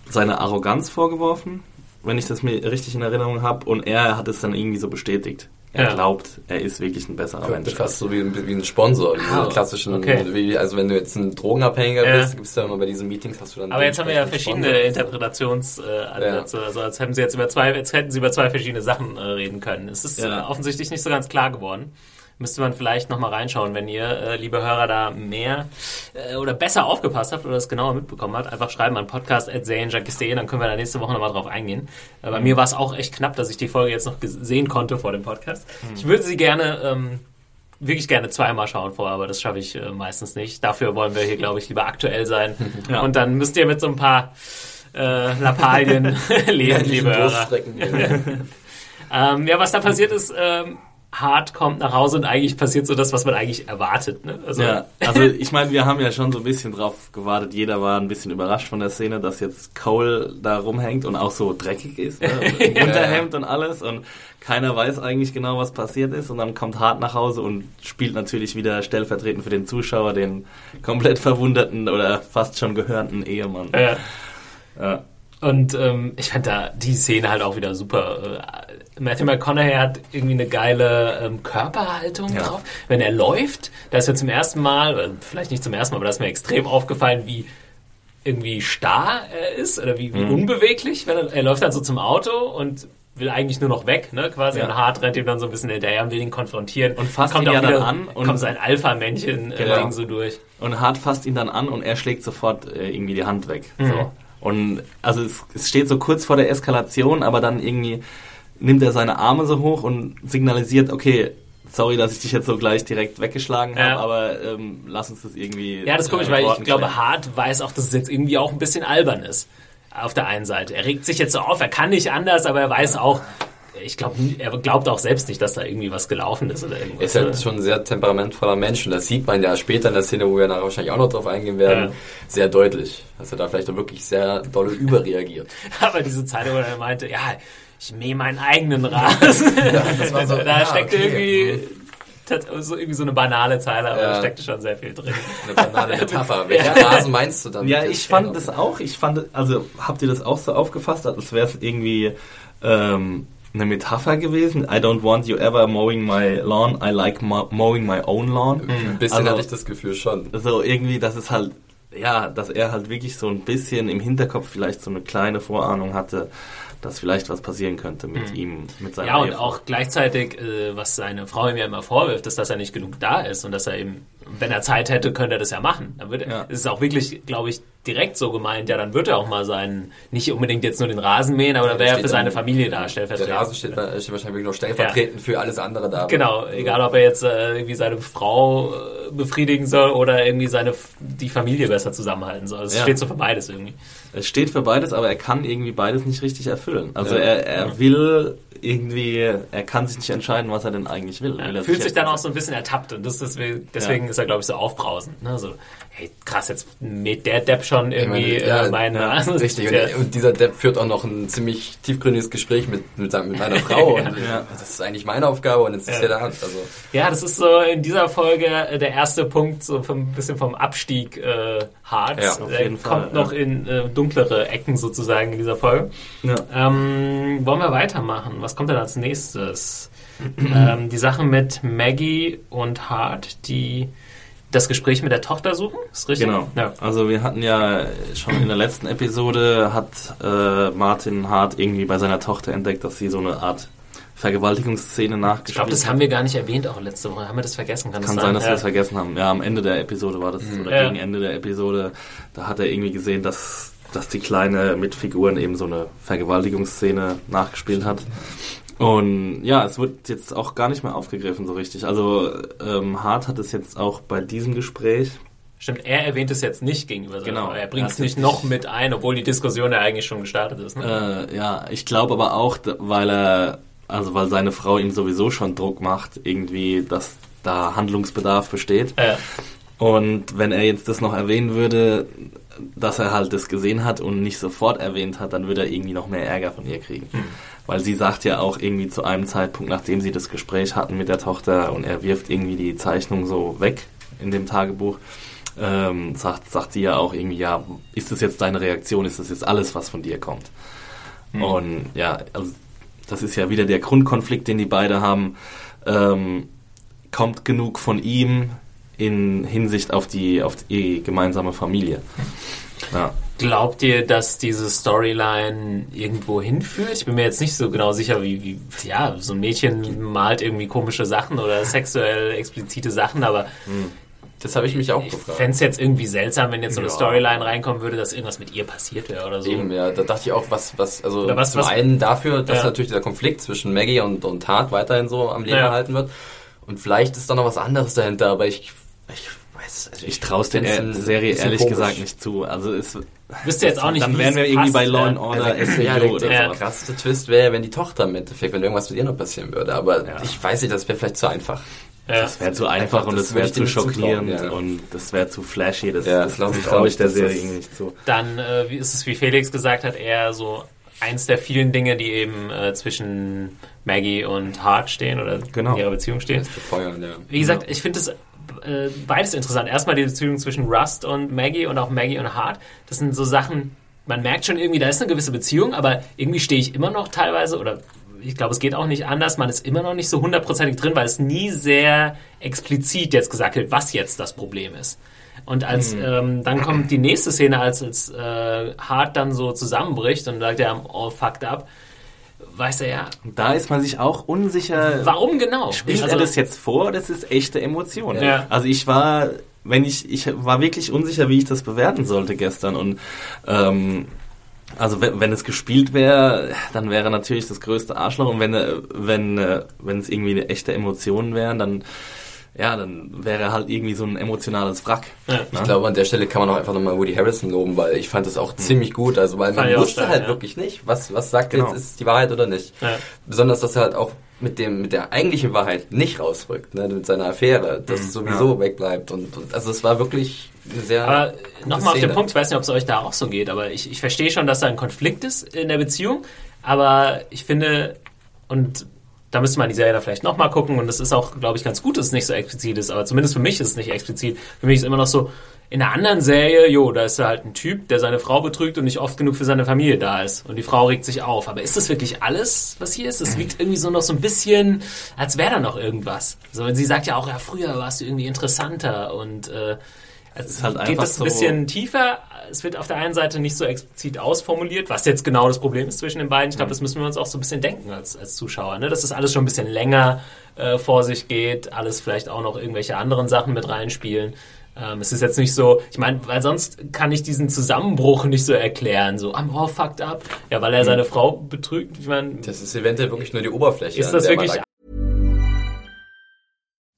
seine Arroganz vorgeworfen, wenn ich das mir richtig in Erinnerung habe, und er hat es dann irgendwie so bestätigt. Er Ja. glaubt, er ist wirklich ein besserer Könnte Mensch. fast so wie, ein- wie ein Sponsor, diese Ah, klassischen, okay. wie, also wenn du jetzt ein Drogenabhängiger Ja. bist, gibt's ja immer bei diesen Meetings, hast du dann... Aber jetzt haben wir ja verschiedene. Interpretationsansätze. Also als hätten sie jetzt über zwei, als hätten sie über zwei verschiedene Sachen äh, reden können. Es ist Ja. äh, offensichtlich nicht so ganz klar geworden. Müsste man vielleicht nochmal reinschauen, wenn ihr, äh, liebe Hörer, da mehr äh, oder besser aufgepasst habt oder es genauer mitbekommen habt. Einfach schreiben an podcast.serienjunkies.de, dann können wir da nächste Woche nochmal drauf eingehen. Äh, bei mir war es auch echt knapp, dass ich die Folge jetzt noch sehen konnte vor dem Podcast. Ich würde sie gerne ähm, wirklich gerne zweimal schauen vorher, aber das schaffe ich äh, meistens nicht. Dafür wollen wir hier, glaube ich, lieber aktuell sein. Ja. Und dann müsst ihr mit so ein paar äh, Lappalien leben, liebe Hörer. Ähm, ja, was da passiert ist, ähm, Hart kommt nach Hause und eigentlich passiert so das, was man eigentlich erwartet. Ne? Also, ja, also ich meine, wir haben ja schon so ein bisschen drauf gewartet. Jeder war ein bisschen überrascht von der Szene, dass jetzt Cole da rumhängt und auch so dreckig ist. Ne? Unterhemd und alles und keiner weiß eigentlich genau, was passiert ist. Und dann kommt Hart nach Hause und spielt natürlich wieder stellvertretend für den Zuschauer den komplett verwunderten oder fast schon gehörnten Ehemann. Ja. ja. Und ähm, ich fand da die Szene halt auch wieder super. Äh, Matthew McConaughey hat irgendwie eine geile ähm, Körperhaltung ja. drauf. Wenn er läuft, da ist er zum ersten Mal, äh, vielleicht nicht zum ersten Mal, aber da ist mir extrem aufgefallen, wie irgendwie starr er ist oder wie, wie mhm. unbeweglich. Wenn er, er läuft dann so zum Auto und will eigentlich nur noch weg, ne, quasi. Ja. Und Hart rennt ihm dann so ein bisschen hinterher und will ihn konfrontieren. Und fasst kommt ihn ja wieder, dann an und kommt sein Alpha-Männchen äh, genau. so durch. Und Hart fasst ihn dann an und er schlägt sofort äh, irgendwie die Hand weg. Mhm. So. Und also es, es steht so kurz vor der Eskalation, aber dann irgendwie nimmt er seine Arme so hoch und signalisiert, okay, sorry, dass ich dich jetzt so gleich direkt weggeschlagen habe, ja. aber ähm, lass uns das irgendwie. Ja, das ist komisch, weil ich glaube, Hart weiß auch, dass es jetzt irgendwie auch ein bisschen albern ist. Auf der einen Seite. Er regt sich jetzt so auf, er kann nicht anders, aber er weiß auch, ich glaube, er glaubt auch selbst nicht, dass da irgendwie was gelaufen ist oder irgendwas. Er ist halt schon ein sehr temperamentvoller Mensch und das sieht man ja später in der Szene, wo wir nachher wahrscheinlich auch noch drauf eingehen werden, ja. sehr deutlich, dass er da vielleicht auch wirklich sehr dolle überreagiert. Aber diese Zeit, wo er meinte, ja, ich mähe meinen eigenen Rasen. ja, so, da ja, steckte okay. irgendwie so irgendwie so eine banale Zeile, aber ja. da steckte schon sehr viel drin. Eine banale Metapher. Welchen ja. Rasen meinst du dann? Ja, ich fand das auch. Ich fand, also habt ihr das auch so aufgefasst, als wäre es irgendwie ähm, eine Metapher gewesen. I don't want you ever mowing my lawn. I like mowing my own lawn. Mhm. Ein bisschen also, hatte ich das Gefühl schon. So irgendwie, dass es halt, ja, dass er halt wirklich so ein bisschen im Hinterkopf vielleicht so eine kleine Vorahnung hatte, dass vielleicht was passieren könnte mit mhm. ihm, mit seinem Ja, und auch gleichzeitig, äh, was seine Frau ihm ja immer vorwirft, ist, dass er nicht genug da ist und dass er eben, wenn er Zeit hätte, könnte er das ja machen. Dann wird, ja. ist es auch wirklich, glaube ich, direkt so gemeint, ja, dann wird er auch mal seinen, nicht unbedingt jetzt nur den Rasen mähen, aber ja, dann wäre er für seine Familie da, stellvertretend. Der Rasen steht, steht wahrscheinlich noch stellvertretend ja. für alles andere da. Genau, egal ob er jetzt äh, irgendwie seine Frau äh, befriedigen soll oder irgendwie seine, die Familie besser zusammenhalten soll. Es ja. steht so für beides irgendwie. Es steht für beides, aber er kann irgendwie beides nicht richtig erfüllen. Also er, er will irgendwie, er kann sich nicht entscheiden, was er denn eigentlich will. Ja, will fühlt sich dann auch so ein bisschen ertappt und das ist deswegen, deswegen ist er, glaube ich, so aufbrausend. Ne? So, hey, krass, jetzt mäht der Depp schon irgendwie meine, ja, äh, meine... Ja, richtig, und, und, dieser Depp führt auch noch ein ziemlich tiefgründiges Gespräch mit, mit, mit meiner Frau. ja. und, ja. Das ist eigentlich meine Aufgabe und jetzt ist ja da. Also. Ja, das ist so in dieser Folge äh, der erste Punkt, so ein bisschen vom Abstieg äh, Harz. Ja, auf jeden Fall, kommt noch in äh, dunklere Ecken sozusagen in dieser Folge. Ähm, wollen wir weitermachen? Was kommt denn als nächstes? ähm, die Sache mit Maggie und Hart, die das Gespräch mit der Tochter suchen, ist richtig? Genau. Ja. Also wir hatten ja schon in der letzten Episode hat äh, Martin Hart irgendwie bei seiner Tochter entdeckt, dass sie so eine Art Vergewaltigungsszene nachgespielt Ich glaube, das haben wir gar nicht erwähnt auch letzte Woche. Haben wir das vergessen? Kann, Kann sein, sein, dass ja. wir das vergessen haben. Ja, am Ende der Episode war das, mhm. oder ja. gegen Ende der Episode, da hat er irgendwie gesehen, dass, dass die Kleine mit Figuren eben so eine Vergewaltigungsszene nachgespielt hat. Und ja, es wird jetzt auch gar nicht mehr aufgegriffen so richtig. Also ähm, Hart hat es jetzt auch bei diesem Gespräch. Stimmt, er erwähnt es jetzt nicht gegenüber seiner genau, Er bringt es nicht noch mit ein, obwohl die Diskussion ja eigentlich schon gestartet ist. Ne? Äh, ja, ich glaube aber auch, weil er, also weil seine Frau ihm sowieso schon Druck macht, irgendwie, dass da Handlungsbedarf besteht. Äh. Und wenn er jetzt das noch erwähnen würde, dass er halt das gesehen hat und nicht sofort erwähnt hat, dann würde er irgendwie noch mehr Ärger von ihr kriegen. Hm. Weil sie sagt ja auch irgendwie zu einem Zeitpunkt, nachdem sie das Gespräch hatten mit der Tochter und er wirft irgendwie die Zeichnung so weg in dem Tagebuch, ähm, sagt, sagt sie ja auch irgendwie, ja, ist das jetzt deine Reaktion, ist das jetzt alles, was von dir kommt? Hm. Und ja, also das ist ja wieder der Grundkonflikt, den die beide haben. Ähm, kommt genug von ihm in Hinsicht auf die, auf die gemeinsame Familie? Ja. Glaubt ihr, dass diese Storyline irgendwo hinführt? Ich bin mir jetzt nicht so genau sicher, wie, wie ja, so ein Mädchen malt irgendwie komische Sachen oder sexuell explizite Sachen, aber hm. Das habe ich mich auch ich gefragt. Ich fände es jetzt irgendwie seltsam, wenn jetzt so eine ja. Storyline reinkommen würde, dass irgendwas mit ihr passiert wäre oder so. Eben, ja, da dachte ich auch, was, was, also was, zum was, einen dafür, dass ja. natürlich dieser Konflikt zwischen Maggie und, und Tat weiterhin so am Leben ja. erhalten wird. Und vielleicht ist da noch was anderes dahinter, aber ich, ich weiß, also ich, ich traue es der Serie ehrlich komisch. gesagt nicht zu. Also es, Wüsste jetzt auch nicht, Dann wären wir irgendwie passt, bei Law ja. and Order Ja, SVU der, oder der krasseste Twist wäre, wenn die Tochter im Endeffekt, wenn irgendwas mit ihr noch passieren würde. Aber ich weiß nicht, das wäre vielleicht zu einfach. Ja. Das wäre zu einfach Einfach, und das das wäre zu schockierend ja. und das wäre zu flashy. Das, Ja, das, das traue ich der Serie nicht zu. Dann äh, wie ist es, wie Felix gesagt hat, eher so eins der vielen Dinge, die eben äh, zwischen Maggie und Hart stehen oder Genau. in ihrer Beziehung stehen. Das befeuern, ja. Wie gesagt, ich finde es äh, beides interessant. Erstmal die Beziehung zwischen Rust und Maggie und auch Maggie und Hart. Das sind so Sachen, man merkt schon irgendwie, da ist eine gewisse Beziehung, aber irgendwie stehe ich immer noch teilweise oder ich glaube, es geht auch nicht anders. Man ist immer noch nicht so hundertprozentig drin, weil es nie sehr explizit jetzt gesagt wird, was jetzt das Problem ist. Und als ähm, dann kommt die nächste Szene, als, als äh, Hart dann so zusammenbricht und sagt, er all fucked up, weiß er ja, Da ist man sich auch unsicher. warum genau? Spielt Also- er das jetzt vor? Das ist echte Emotion. Ja. Also ich war, wenn ich, ich war wirklich unsicher, wie ich das bewerten sollte gestern und ähm, also wenn, wenn es gespielt wäre, dann wäre natürlich das größte Arschloch und wenn äh, wenn äh, wenn es irgendwie eine echte Emotionen wären, dann ja, dann wäre er halt irgendwie so ein emotionales Wrack. Ja. Ich glaube, an der Stelle kann man auch einfach nochmal Woody Harrison loben, weil ich fand das auch ziemlich gut. Also, weil man wusste stark, halt ja. wirklich nicht, was, was sagt Genau. jetzt, ist es die Wahrheit oder nicht. Ja. Besonders, dass er halt auch mit dem, mit der eigentlichen Wahrheit nicht rausrückt, ne, mit seiner Affäre, dass es sowieso wegbleibt. Und, und, also, es war wirklich eine sehr. Aber nochmal auf den. Punkt, ich weiß nicht, ob es euch da auch so geht, aber ich, ich verstehe schon, dass da ein Konflikt ist in der Beziehung, aber ich finde, und da müsste man die Serie dann vielleicht nochmal gucken und es ist auch, glaube ich, ganz gut, dass es nicht so explizit ist, aber zumindest für mich ist es nicht explizit. Für mich ist immer noch so, in einer anderen Serie, jo, da ist halt ein Typ, der seine Frau betrügt und nicht oft genug für seine Familie da ist. Und die Frau regt sich auf. Aber ist das wirklich alles, was hier ist? Es wirkt irgendwie so noch so ein bisschen, als wäre da noch irgendwas. So, und sie sagt ja auch, ja, früher warst du irgendwie interessanter und äh, es ist halt geht einfach das ein so- bisschen tiefer. Es wird auf der einen Seite nicht so explizit ausformuliert, was jetzt genau das Problem ist zwischen den beiden. Ich glaube, das müssen wir uns auch so ein bisschen denken als, als Zuschauer, ne? dass das alles schon ein bisschen länger äh, vor sich geht, alles vielleicht auch noch irgendwelche anderen Sachen mit reinspielen. Ähm, es ist jetzt nicht so, ich meine, weil sonst kann ich diesen Zusammenbruch nicht so erklären, so, I'm all fucked up. Ja, weil er seine Frau betrügt. Ich meine, Das ist eventuell wirklich nur die Oberfläche. ist das wirklich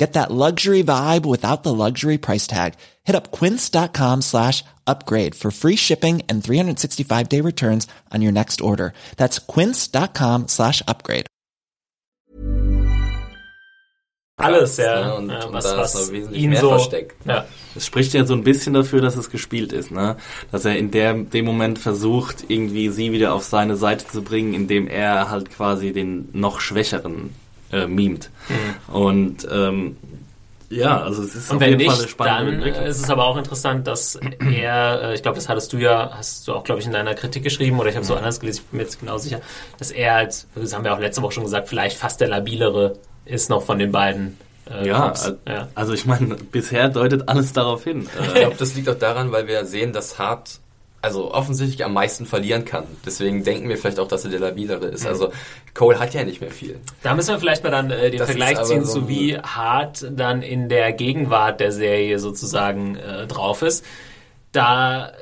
Get that luxury vibe without the luxury price tag. Hit up quince.com slash upgrade for free shipping and 365 day returns on your next order. That's quince.com slash upgrade. alles, ja? Und- ja, und was, da ist was noch wesentlich ihn mehr so, versteckt. Ja, Das spricht ja so ein bisschen dafür, dass es gespielt ist, ne? Dass er in der, dem Moment versucht, irgendwie sie wieder auf seine Seite zu bringen, indem er halt quasi den noch Schwächeren äh, mimt. Und ähm, ja, also es ist Und auf wenn jeden Fall eine nicht, spannende dann Entwicklung. ist es aber auch interessant, dass er, äh, ich glaube, das hattest du ja, hast du auch, glaube ich, in deiner Kritik geschrieben oder ich habe so anders gelesen, ich bin mir jetzt genau sicher, dass er als, das haben wir auch letzte Woche schon gesagt, vielleicht fast der labilere ist noch von den beiden. Äh, ja, ja. also ich meine, bisher deutet alles darauf hin. Ich glaube, das liegt auch daran, weil wir sehen, dass Hart also offensichtlich am meisten verlieren kann. Deswegen denken wir vielleicht auch, dass er der labilere ist. Also Cole hat ja nicht mehr viel. Da müssen wir vielleicht mal dann äh, den Das Vergleich ziehen, so zu ein- wie hart dann in der Gegenwart der Serie sozusagen äh, drauf ist. Da äh,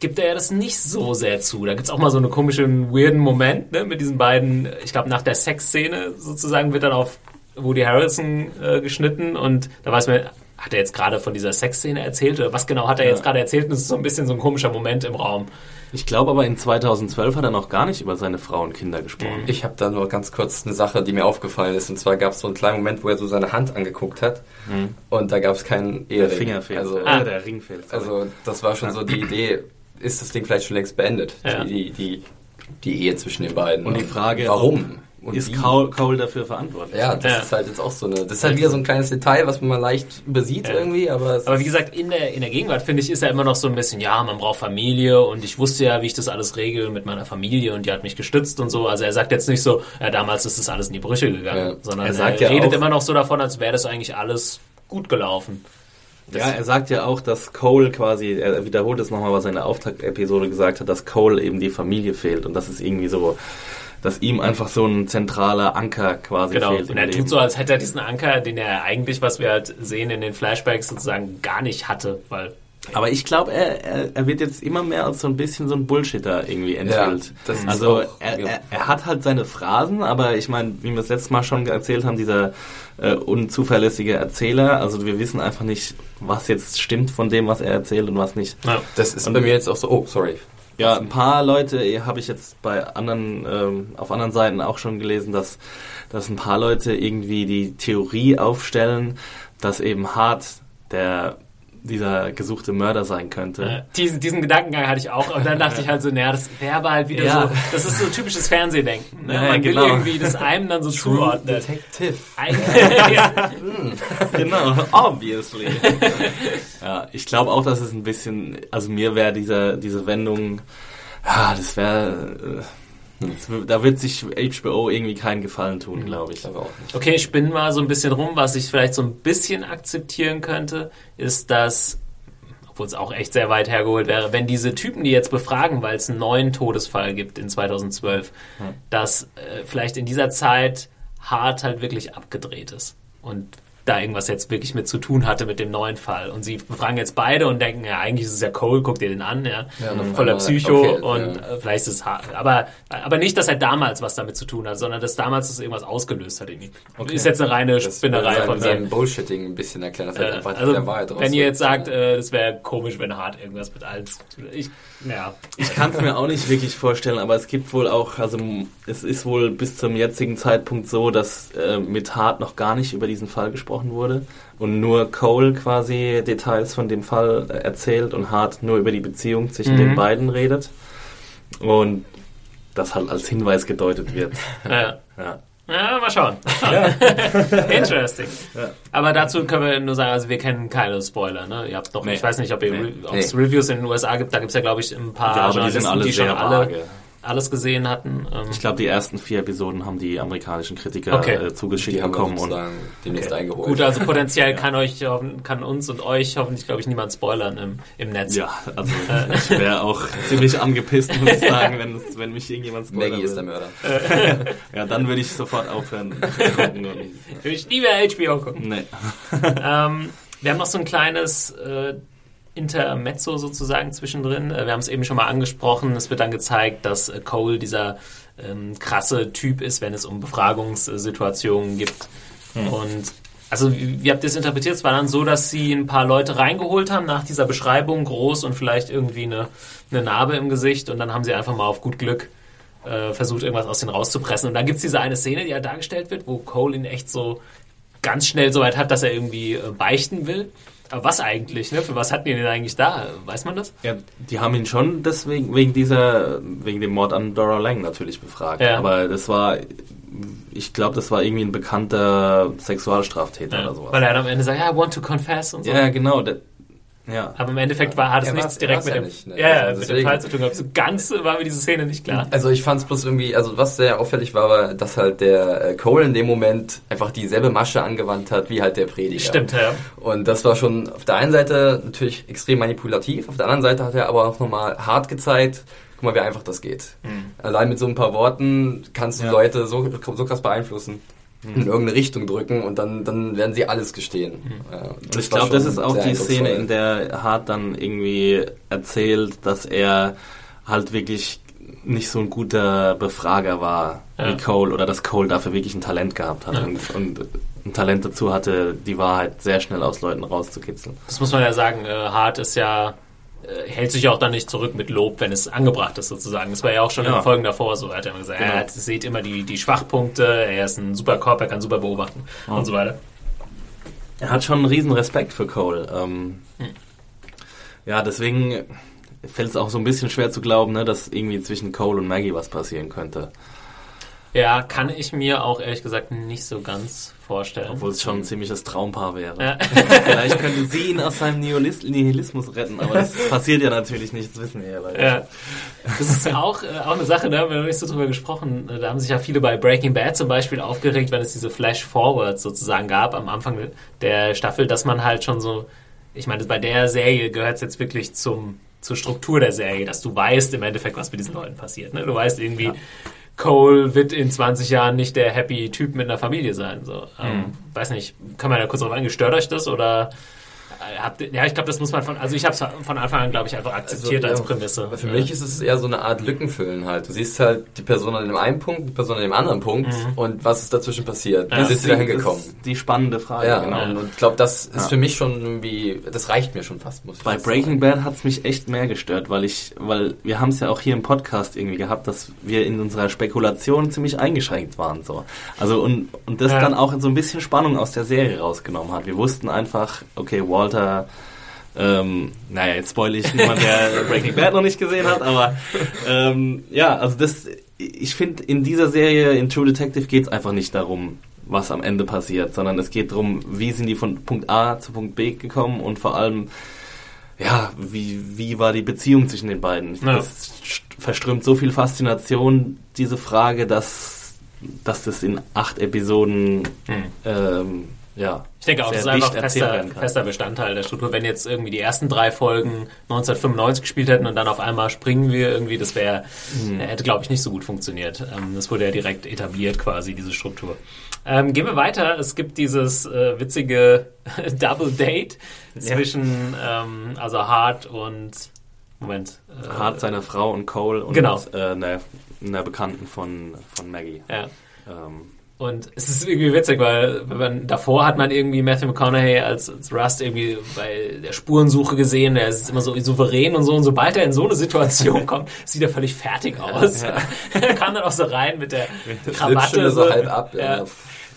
gibt er ja das nicht so sehr zu. Da gibt's auch mal so einen komischen, weirden Moment ne, mit diesen beiden, ich glaube nach der Sexszene sozusagen wird dann auf Woody Harrelson äh, geschnitten und da weiß man, hat er jetzt gerade von dieser Sexszene erzählt oder was genau hat er jetzt gerade erzählt? Und es ist so ein bisschen so ein komischer Moment im Raum. ich glaube aber in 2012 hat er noch gar nicht über seine Frau und Kinder gesprochen. Ich habe da nur ganz kurz eine Sache, die mir aufgefallen ist. Und zwar gab es so einen kleinen Moment, wo er so seine Hand angeguckt hat. Und da gab es keinen Der Ehering. Finger fehlt. Also, Ah. der Ring fehlt. sorry. also das war schon so die Idee, ist das Ding vielleicht schon längst beendet? Ja. Die, die, die Ehe zwischen den beiden. Und die Frage, warum? Und ist? Cole, Cole dafür verantwortlich? Ja, das Ja. ist halt jetzt auch so eine. Das ist halt wieder so ein kleines Detail, was man mal leicht übersieht Ja. irgendwie, aber. Aber wie gesagt, in der, in der Gegenwart, finde ich, ist er immer noch so ein bisschen, ja, man braucht Familie und ich wusste ja, wie ich das alles regel mit meiner Familie und die hat mich gestützt und so. Also er sagt jetzt nicht so, ja, damals ist das alles in die Brüche gegangen, Ja. sondern Er er, sagt ja redet auch- immer noch so davon, als wäre das eigentlich alles gut gelaufen. Ja, er sagt ja auch, dass Cole quasi, er wiederholt es nochmal, was er in der Auftaktepisode gesagt hat, dass Cole eben die Familie fehlt und das ist irgendwie so, dass ihm einfach so ein zentraler Anker quasi Genau. fehlt. Und im er Leben. tut so, als hätte er diesen Anker, den er eigentlich, was wir halt sehen in den Flashbacks, sozusagen gar nicht hatte, weil Aber ich glaube, er, er, er wird jetzt immer mehr als so ein bisschen so ein Bullshitter irgendwie das ist also auch- er, ja. er, er hat halt seine Phrasen, aber ich meine, wie wir es letztes Mal schon erzählt haben, dieser äh, unzuverlässige Erzähler, also wir wissen einfach nicht, was jetzt stimmt von dem, was er erzählt und was nicht. ja. Das ist bei mir jetzt auch so. Oh, sorry. Ja, ein paar Leute eh, habe ich jetzt bei anderen, ähm, auf anderen Seiten auch schon gelesen, dass, dass ein paar Leute irgendwie die Theorie aufstellen, dass eben Hart der dieser gesuchte Mörder sein könnte. Äh, diesen, diesen Gedankengang hatte ich auch. Und dann dachte ich halt so, naja, das wäre aber halt wieder Ja. so, das ist so typisches Fernsehdenken. Ne? Ja, Man genau. will irgendwie das einem dann so zuordnen. Detective. Eigentlich- ja. genau, obviously. ja, ich glaube auch, dass es ein bisschen, also mir wäre diese, diese Wendung, ja, das wäre, äh, da wird sich HBO irgendwie keinen Gefallen tun, glaube ich. Ich glaube auch nicht. Okay, ich spinne mal so ein bisschen rum. Was ich vielleicht so ein bisschen akzeptieren könnte, ist, dass, obwohl es auch echt sehr weit hergeholt wäre, wenn diese Typen, die jetzt befragen, weil es einen neuen Todesfall gibt in 2012, dass äh, vielleicht in dieser Zeit Hart halt wirklich abgedreht ist und da irgendwas jetzt wirklich mit zu tun hatte mit dem neuen Fall. Und sie befragen jetzt beide und denken, ja, eigentlich ist es ja Cole, guck dir den an, ja, Ja, auf voller Psycho okay, und ja. äh, vielleicht ist es hart. Aber, aber nicht, dass er damals was damit zu tun hat, sondern dass damals das irgendwas ausgelöst hat. Irgendwie. Ist jetzt eine reine Das Spinnerei von seinem, Bullshitting ein bisschen erklären, dass er Äh, einfach also, der Wahrheit wenn ihr jetzt sagt, äh, das wäre komisch, wenn Hart irgendwas mit allen. Ich, ja. Ich kann es mir auch nicht wirklich vorstellen, aber es gibt wohl auch, also m- es ist wohl bis zum jetzigen Zeitpunkt so, dass äh, mit Hart noch gar nicht über diesen Fall gesprochen wurde und nur Cole quasi Details von dem Fall äh, erzählt und Hart nur über die Beziehung zwischen Mhm. den beiden redet und das halt als Hinweis gedeutet wird. Ja. Ja. Ja, mal schauen. Interesting. Ja. Aber dazu können wir nur sagen, also wir kennen keine Spoiler. Ne? Ihr habt doch, Nee. ich weiß nicht, ob ihr Nee. es Reviews in den USA gibt. Da gibt es ja, glaube ich, ein paar Ja, aber die sind alle die schon sehr alle vage. Alles gesehen hatten. Ähm, Ich glaube, die ersten vier Episoden haben die amerikanischen Kritiker Okay. äh, zugeschickt die haben wir bekommen und demnächst eingeholt. Gut, also potenziell kann euch, kann uns und euch hoffentlich, glaube ich, niemand spoilern im, im Netz. ja, also ich wäre auch ziemlich angepisst, muss ich sagen, wenn, es- wenn mich irgendjemand spoilern Maggie ist der. Mörder. Ja, dann würde ich sofort aufhören. ich nie mehr HBO gucken. nee. Ähm, wir haben noch so ein kleines äh, Intermezzo sozusagen zwischendrin. Äh, wir haben es eben schon mal angesprochen. Es wird dann gezeigt, dass äh, Cole dieser ähm, krasse Typ ist, wenn es um Befragungssituationen gibt. Und also wie, wie habt ihr es interpretiert? Es war dann so, dass sie ein paar Leute reingeholt haben nach dieser Beschreibung, groß und vielleicht irgendwie eine, eine Narbe im Gesicht und dann haben sie einfach mal auf gut Glück äh, versucht, irgendwas aus denen rauszupressen. Und dann gibt es diese eine Szene, die ja dargestellt wird, wo Cole ihn echt so ganz schnell so weit hat, dass er irgendwie äh, beichten will. Aber was eigentlich? Ne? Für was hatten die denn eigentlich da? Weiß man das? Ja, die haben ihn schon deswegen, wegen dieser, wegen dem Mord an Dora Lang natürlich befragt. Ja. Aber das war, ich glaube, das war irgendwie ein bekannter Sexualstraftäter oder sowas. Weil er dann am Ende sagt, ja, I want to confess und so. ja, genau. Ja. Aber im Endeffekt war, hat es nichts direkt mit ja dem, nicht, ne? ja, ja, Also mit dem Fall zu tun gehabt. So ganz war mir diese Szene nicht klar. Also ich fand es bloß irgendwie, also was sehr auffällig war, war, dass halt der äh, Cole in dem Moment einfach dieselbe Masche angewandt hat wie halt der Prediger. Stimmt, ja. Und das war schon auf der einen Seite natürlich extrem manipulativ, auf der anderen Seite hat er aber auch nochmal hart gezeigt, guck mal, wie einfach das geht. Allein mit so ein paar Worten kannst du Ja. Leute so, so krass beeinflussen, in irgendeine Richtung drücken und dann, dann werden sie alles gestehen. Ja, Und ich glaube, das ist auch die Szene, in der Hart dann irgendwie erzählt, dass er halt wirklich nicht so ein guter Befrager war Ja. wie Cole oder dass Cole dafür wirklich ein Talent gehabt hat Ja. und, und ein Talent dazu hatte, die Wahrheit sehr schnell aus Leuten rauszukitzeln. Das muss man ja sagen. Äh, Hart ist ja, hält sich auch dann nicht zurück mit Lob, wenn es angebracht ist sozusagen. Das war ja auch schon in Ja. den Folgen davor so. Er hat ja immer gesagt, Genau. er hat, seht immer die, die Schwachpunkte, er ist ein super Korb, er kann super beobachten und so weiter. Er hat schon einen riesen Respekt für Cole. Ähm, Hm. Ja, deswegen fällt es auch so ein bisschen schwer zu glauben, ne, dass irgendwie zwischen Cole und Maggie was passieren könnte. Ja, kann ich mir auch ehrlich gesagt nicht so ganz vorstellen. Obwohl es schon ein ziemliches Traumpaar wäre. Ja. Vielleicht könnte sie ihn aus seinem Nihilis Nihilismus retten, aber das passiert ja natürlich nicht, das wissen wir ja leider. Ja. Das ist auch, äh, auch eine Sache, da haben wir noch nicht so drüber gesprochen. Da haben sich ja viele bei Breaking Bad zum Beispiel aufgeregt, wenn es diese Flash-Forwards sozusagen gab am Anfang der Staffel, dass man halt schon so, ich meine, bei der Serie gehört es jetzt wirklich zum, zur Struktur der Serie, dass du weißt im Endeffekt, was mit diesen Leuten passiert. Ne? Du weißt irgendwie, Cole wird in 20 Jahren nicht der happy Typ mit einer Familie sein. So, ähm, Mhm. weiß nicht, kann man da kurz drauf eingehen, stört euch das oder ja, ich glaube, das muss man von, also ich habe es von Anfang an, glaube ich, einfach akzeptiert Also, als ja, Prämisse. Für mich ist es eher so eine Art Lückenfüllen halt. Du siehst halt die Person an dem einen Punkt, die Person an dem anderen Punkt und was ist dazwischen passiert. Wie Ja. sind sie da hingekommen? ist die spannende Frage. Ja, genau. und, und ich glaube, das ist Ja. für mich schon irgendwie, das reicht mir schon fast, muss ich Bei Breaking sagen. Bad hat es mich echt mehr gestört, weil ich, weil wir haben es ja auch hier im Podcast irgendwie gehabt, dass wir in unserer Spekulation ziemlich eingeschränkt waren. So. Also und, und das Ja. dann auch so ein bisschen Spannung aus der Serie rausgenommen hat. Wir wussten einfach, okay, Walter, ähm, naja, jetzt spoil ich niemand, der Breaking Bad noch nicht gesehen hat, aber ähm, ja, also das, ich finde, in dieser Serie, in True Detective, geht es einfach nicht darum, was am Ende passiert, sondern es geht darum, wie sind die von Punkt A zu Punkt B gekommen und vor allem, ja, wie, wie war die Beziehung zwischen den beiden? Ja. Das st- verströmt so viel Faszination, diese Frage, dass, dass das in acht Episoden, ähm, ja. Ich denke auch, das ist einfach fester, fester Bestandteil der Struktur. Wenn jetzt irgendwie die ersten drei Folgen 1995 gespielt hätten und dann auf einmal springen wir irgendwie, das wäre, Hm. hätte glaube ich nicht so gut funktioniert. Ähm, das wurde ja direkt etabliert quasi, diese Struktur. Ähm, gehen wir weiter. Es gibt dieses äh, witzige Double Date zwischen, ähm, also Hart und, Moment. Äh, Hart seiner Frau und Cole und Genau. äh, einer, einer Bekannten von, von Maggie. Ja. Ähm, Und es ist irgendwie witzig, weil wenn man, davor hat man irgendwie Matthew McConaughey als, als Rust irgendwie bei der Spurensuche gesehen, der ist immer so souverän und so. Und sobald er in so eine Situation kommt, sieht er völlig fertig aus. er kam dann auch so rein mit der Krawatte. Lippschiene so halb ab. Ja.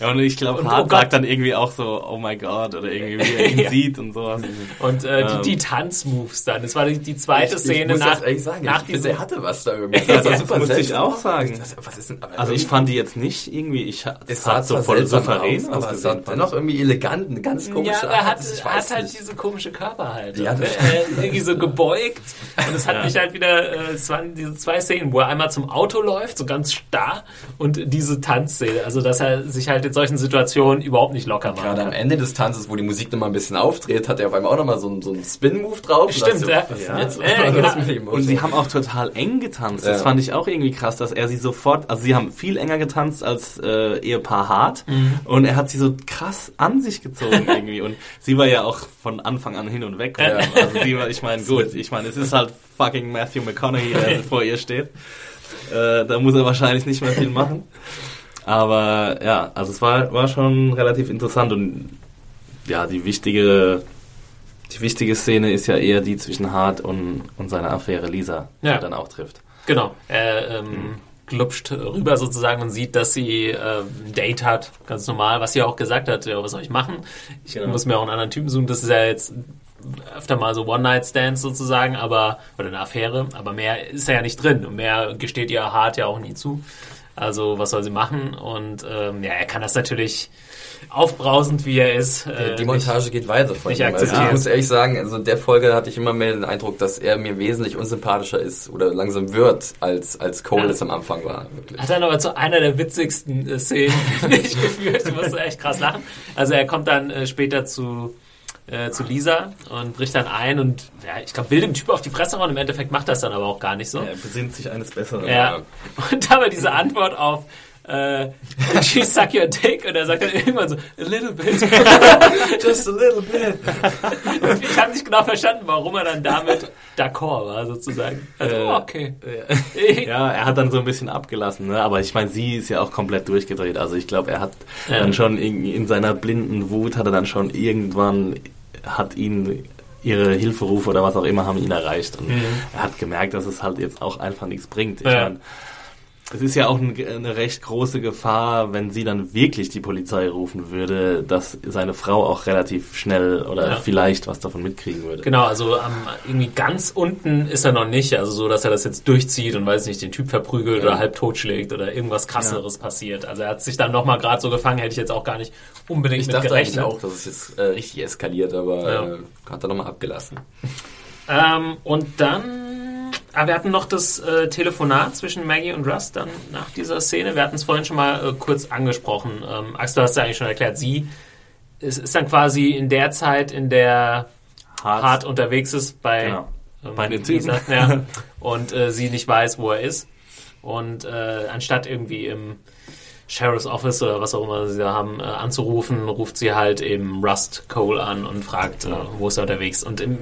Ja. ja, und ich glaube, Und, Hart oh sagt dann irgendwie auch so, oh my God, oder irgendwie, wie er ihn Ja. sieht und sowas. Und äh, die, Ähm. die Tanzmoves dann. Das war die, die zweite Szene ich muss nach, jetzt ehrlich sagen, nach ich diesem... der hatte was da irgendwie. Das war Ja, super muss ich auch sagen. Das, was ist denn, aber Also ich fand die jetzt nicht irgendwie, ich es sah hat so voll souverän aus, aber es sah fand dennoch irgendwie elegant, eine ganz Ja, komische er hat. Ich hat halt nicht. diese komische Körperhaltung. Ja, das er, irgendwie so gebeugt. Und es hat mich halt wieder, äh, es waren diese zwei Szenen, wo er einmal zum Auto läuft, so ganz starr, und diese Tanzszene. Also, dass er sich halt in solchen Situationen überhaupt nicht locker macht. Gerade am Ende des Tanzes, wo die Musik nochmal ein bisschen aufdreht, hat er auf einmal auch nochmal so einen, so einen Spin-Move drauf. Stimmt, ja. Ja. genau. Und sie haben auch total eng getanzt. Das Ja. fand ich auch irgendwie krass, dass er sie sofort, also sie haben viel enger getanzt als äh, Ehepaar Hart Mhm. und er hat sie so krass an sich gezogen irgendwie und sie war ja auch von Anfang an hin und weg. Ja. Also sie war, ich meine, gut, ich meine, es ist halt fucking Matthew McConaughey, der vor ihr steht. Äh, da muss er wahrscheinlich nicht mehr viel machen. Aber ja, also es war, war schon relativ interessant und ja, die wichtige, die wichtige Szene ist ja eher die zwischen Hart und, und seiner Affäre Lisa, die Ja. er dann auch trifft. Genau. Er ähm, glupscht rüber sozusagen und sieht, dass sie äh, ein Date hat, ganz normal, was sie auch gesagt hat, ja, was soll ich machen? Ich Genau. muss mir auch einen anderen Typen suchen. Das ist ja jetzt öfter mal so One-Night-Stands sozusagen, aber, oder eine Affäre, aber mehr ist ja nicht drin und mehr gesteht ihr hart ja auch nie zu. Also, was soll sie machen? Und ähm, ja, er kann das natürlich aufbrausend, wie er ist. äh, die Montage geht weiter von nicht ihm. Also ich muss ehrlich sagen, also in der Folge hatte ich immer mehr den Eindruck, dass er mir wesentlich unsympathischer ist oder langsam wird, als, als Cole Ja. es am Anfang war. Wirklich. Hat dann aber zu einer der witzigsten äh, Szenen nicht geführt. Ich musste echt krass lachen. Also er kommt dann äh, später zu, äh, zu Lisa und bricht dann ein und ja, ich glaube, will dem Typ auf die Fresse hauen. Im Endeffekt macht das dann aber auch gar nicht so. Er besinnt sich eines Besseren. Ja. Und aber diese Antwort auf äh, she suck your dick? Und er sagt dann irgendwann so, a little bit. Just a little bit. Und ich habe nicht genau verstanden, warum er dann damit d'accord war, sozusagen. Also, Äh, oh, okay. Ja, er hat dann so ein bisschen abgelassen, ne? aber ich meine, sie ist ja auch komplett durchgedreht. Also ich glaube, er hat Ja. dann schon irgendwie in seiner blinden Wut, hat er dann schon irgendwann, hat ihn ihre Hilferufe oder was auch immer haben ihn erreicht. Und er hat gemerkt, dass es halt jetzt auch einfach nichts bringt. Ich Ja. meine, es ist ja auch ein, eine recht große Gefahr, wenn sie dann wirklich die Polizei rufen würde, dass seine Frau auch relativ schnell oder Ja. vielleicht was davon mitkriegen würde. Genau, also am, irgendwie ganz unten ist er noch nicht, also so, dass er das jetzt durchzieht und weiß nicht, den Typ verprügelt oder halb totschlägt oder irgendwas krasseres passiert. Also er hat sich dann nochmal gerade so gefangen, hätte ich jetzt auch gar nicht unbedingt Ich mit dachte gerechnet. auch, dass es jetzt äh, richtig eskaliert, aber Ja. äh, hat er nochmal abgelassen. Ähm, und dann, ah, wir hatten noch das äh, Telefonat zwischen Maggie und Russ dann nach dieser Szene. Wir hatten es vorhin schon mal äh, kurz angesprochen. Ähm, Axel, du hast ja eigentlich schon erklärt, sie es ist dann quasi in der Zeit, in der Hart unterwegs ist bei, Genau. ähm, Bei den Typen. Ja, und äh, sie nicht weiß, wo er ist. Und äh, anstatt irgendwie im Sheriff's Office oder was auch immer sie da haben, äh, anzurufen, ruft sie halt eben Rust Cole an und fragt, äh, wo ist er unterwegs. Und im,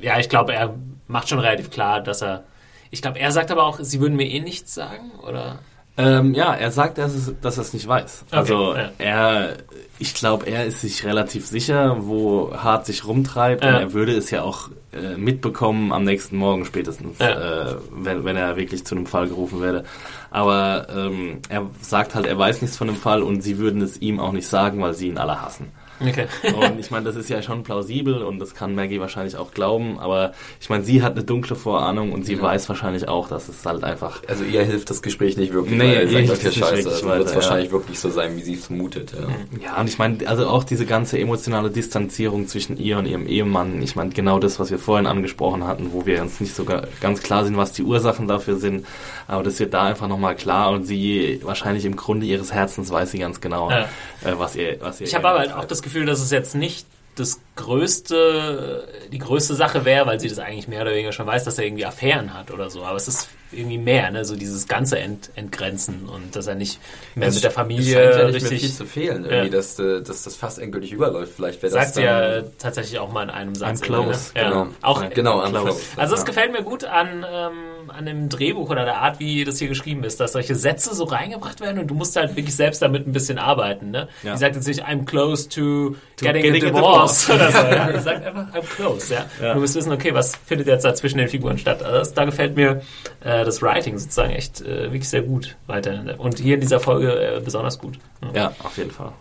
ja, ich glaube, er macht schon relativ klar, dass er. Ich glaube, er sagt aber auch, sie würden mir eh nichts sagen, oder? Ähm, ja, er sagt, dass, es, dass er es nicht weiß. Okay, Also ja. er, ich glaube, er ist sich relativ sicher, wo Hart sich rumtreibt Ja. und er würde es ja auch äh, mitbekommen am nächsten Morgen spätestens, Ja. äh, wenn, wenn er wirklich zu einem Fall gerufen werde. Aber ähm, er sagt halt, er weiß nichts von dem Fall und sie würden es ihm auch nicht sagen, weil sie ihn alle hassen. Okay. Und ich meine, das ist ja schon plausibel und das kann Maggie wahrscheinlich auch glauben, aber ich meine, sie hat eine dunkle Vorahnung und sie Ja. weiß wahrscheinlich auch, dass es halt einfach Also ihr hilft das Gespräch nicht wirklich. Nee, weil ihr sagt, ja nicht scheiße. Also wird es weiter, wahrscheinlich wirklich so sein, wie sie es vermutet. Ja. Ja, und ich meine, also auch diese ganze emotionale Distanzierung zwischen ihr und ihrem Ehemann, ich meine, genau das, was wir vorhin angesprochen hatten, wo wir uns nicht sogar ganz klar sind, was die Ursachen dafür sind, aber das wird da einfach nochmal klar und sie wahrscheinlich im Grunde ihres Herzens weiß sie ganz genau, Ja. äh, was ihr, was ihr Ich habe aber halt auch das Gefühl, dass es jetzt nicht das größte, die größte Sache wäre, weil sie das eigentlich mehr oder weniger schon weiß, dass er irgendwie Affären hat oder so. Aber es ist irgendwie mehr, ne? So dieses ganze Ent Entgrenzen und dass er nicht mehr Es mit der Es Familie scheint ja nicht mehr viel richtig. zu fehlen, irgendwie, Ja. dass, äh, dass das fast endgültig überläuft. Vielleicht wäre das Sagt ja tatsächlich auch mal in einem Satz. I'm close, ne? ja. genau. Auch, Genau, close. Also es Ja. gefällt mir gut an, ähm, an dem Drehbuch oder der Art, wie das hier geschrieben ist, dass solche Sätze so reingebracht werden und du musst halt wirklich selbst damit ein bisschen arbeiten. Ne? Ja. Die sagt jetzt nicht, I'm close to, getting, getting a a divorce oder so. Ja? Die sagt einfach, I'm close. Ja? Ja. Du musst wissen, okay, was findet jetzt da zwischen den Figuren statt. Also das, da gefällt mir äh, das Writing sozusagen echt äh, wirklich sehr gut weiterhin. Und hier in dieser Folge äh, besonders gut. Ja. Ja, auf jeden Fall.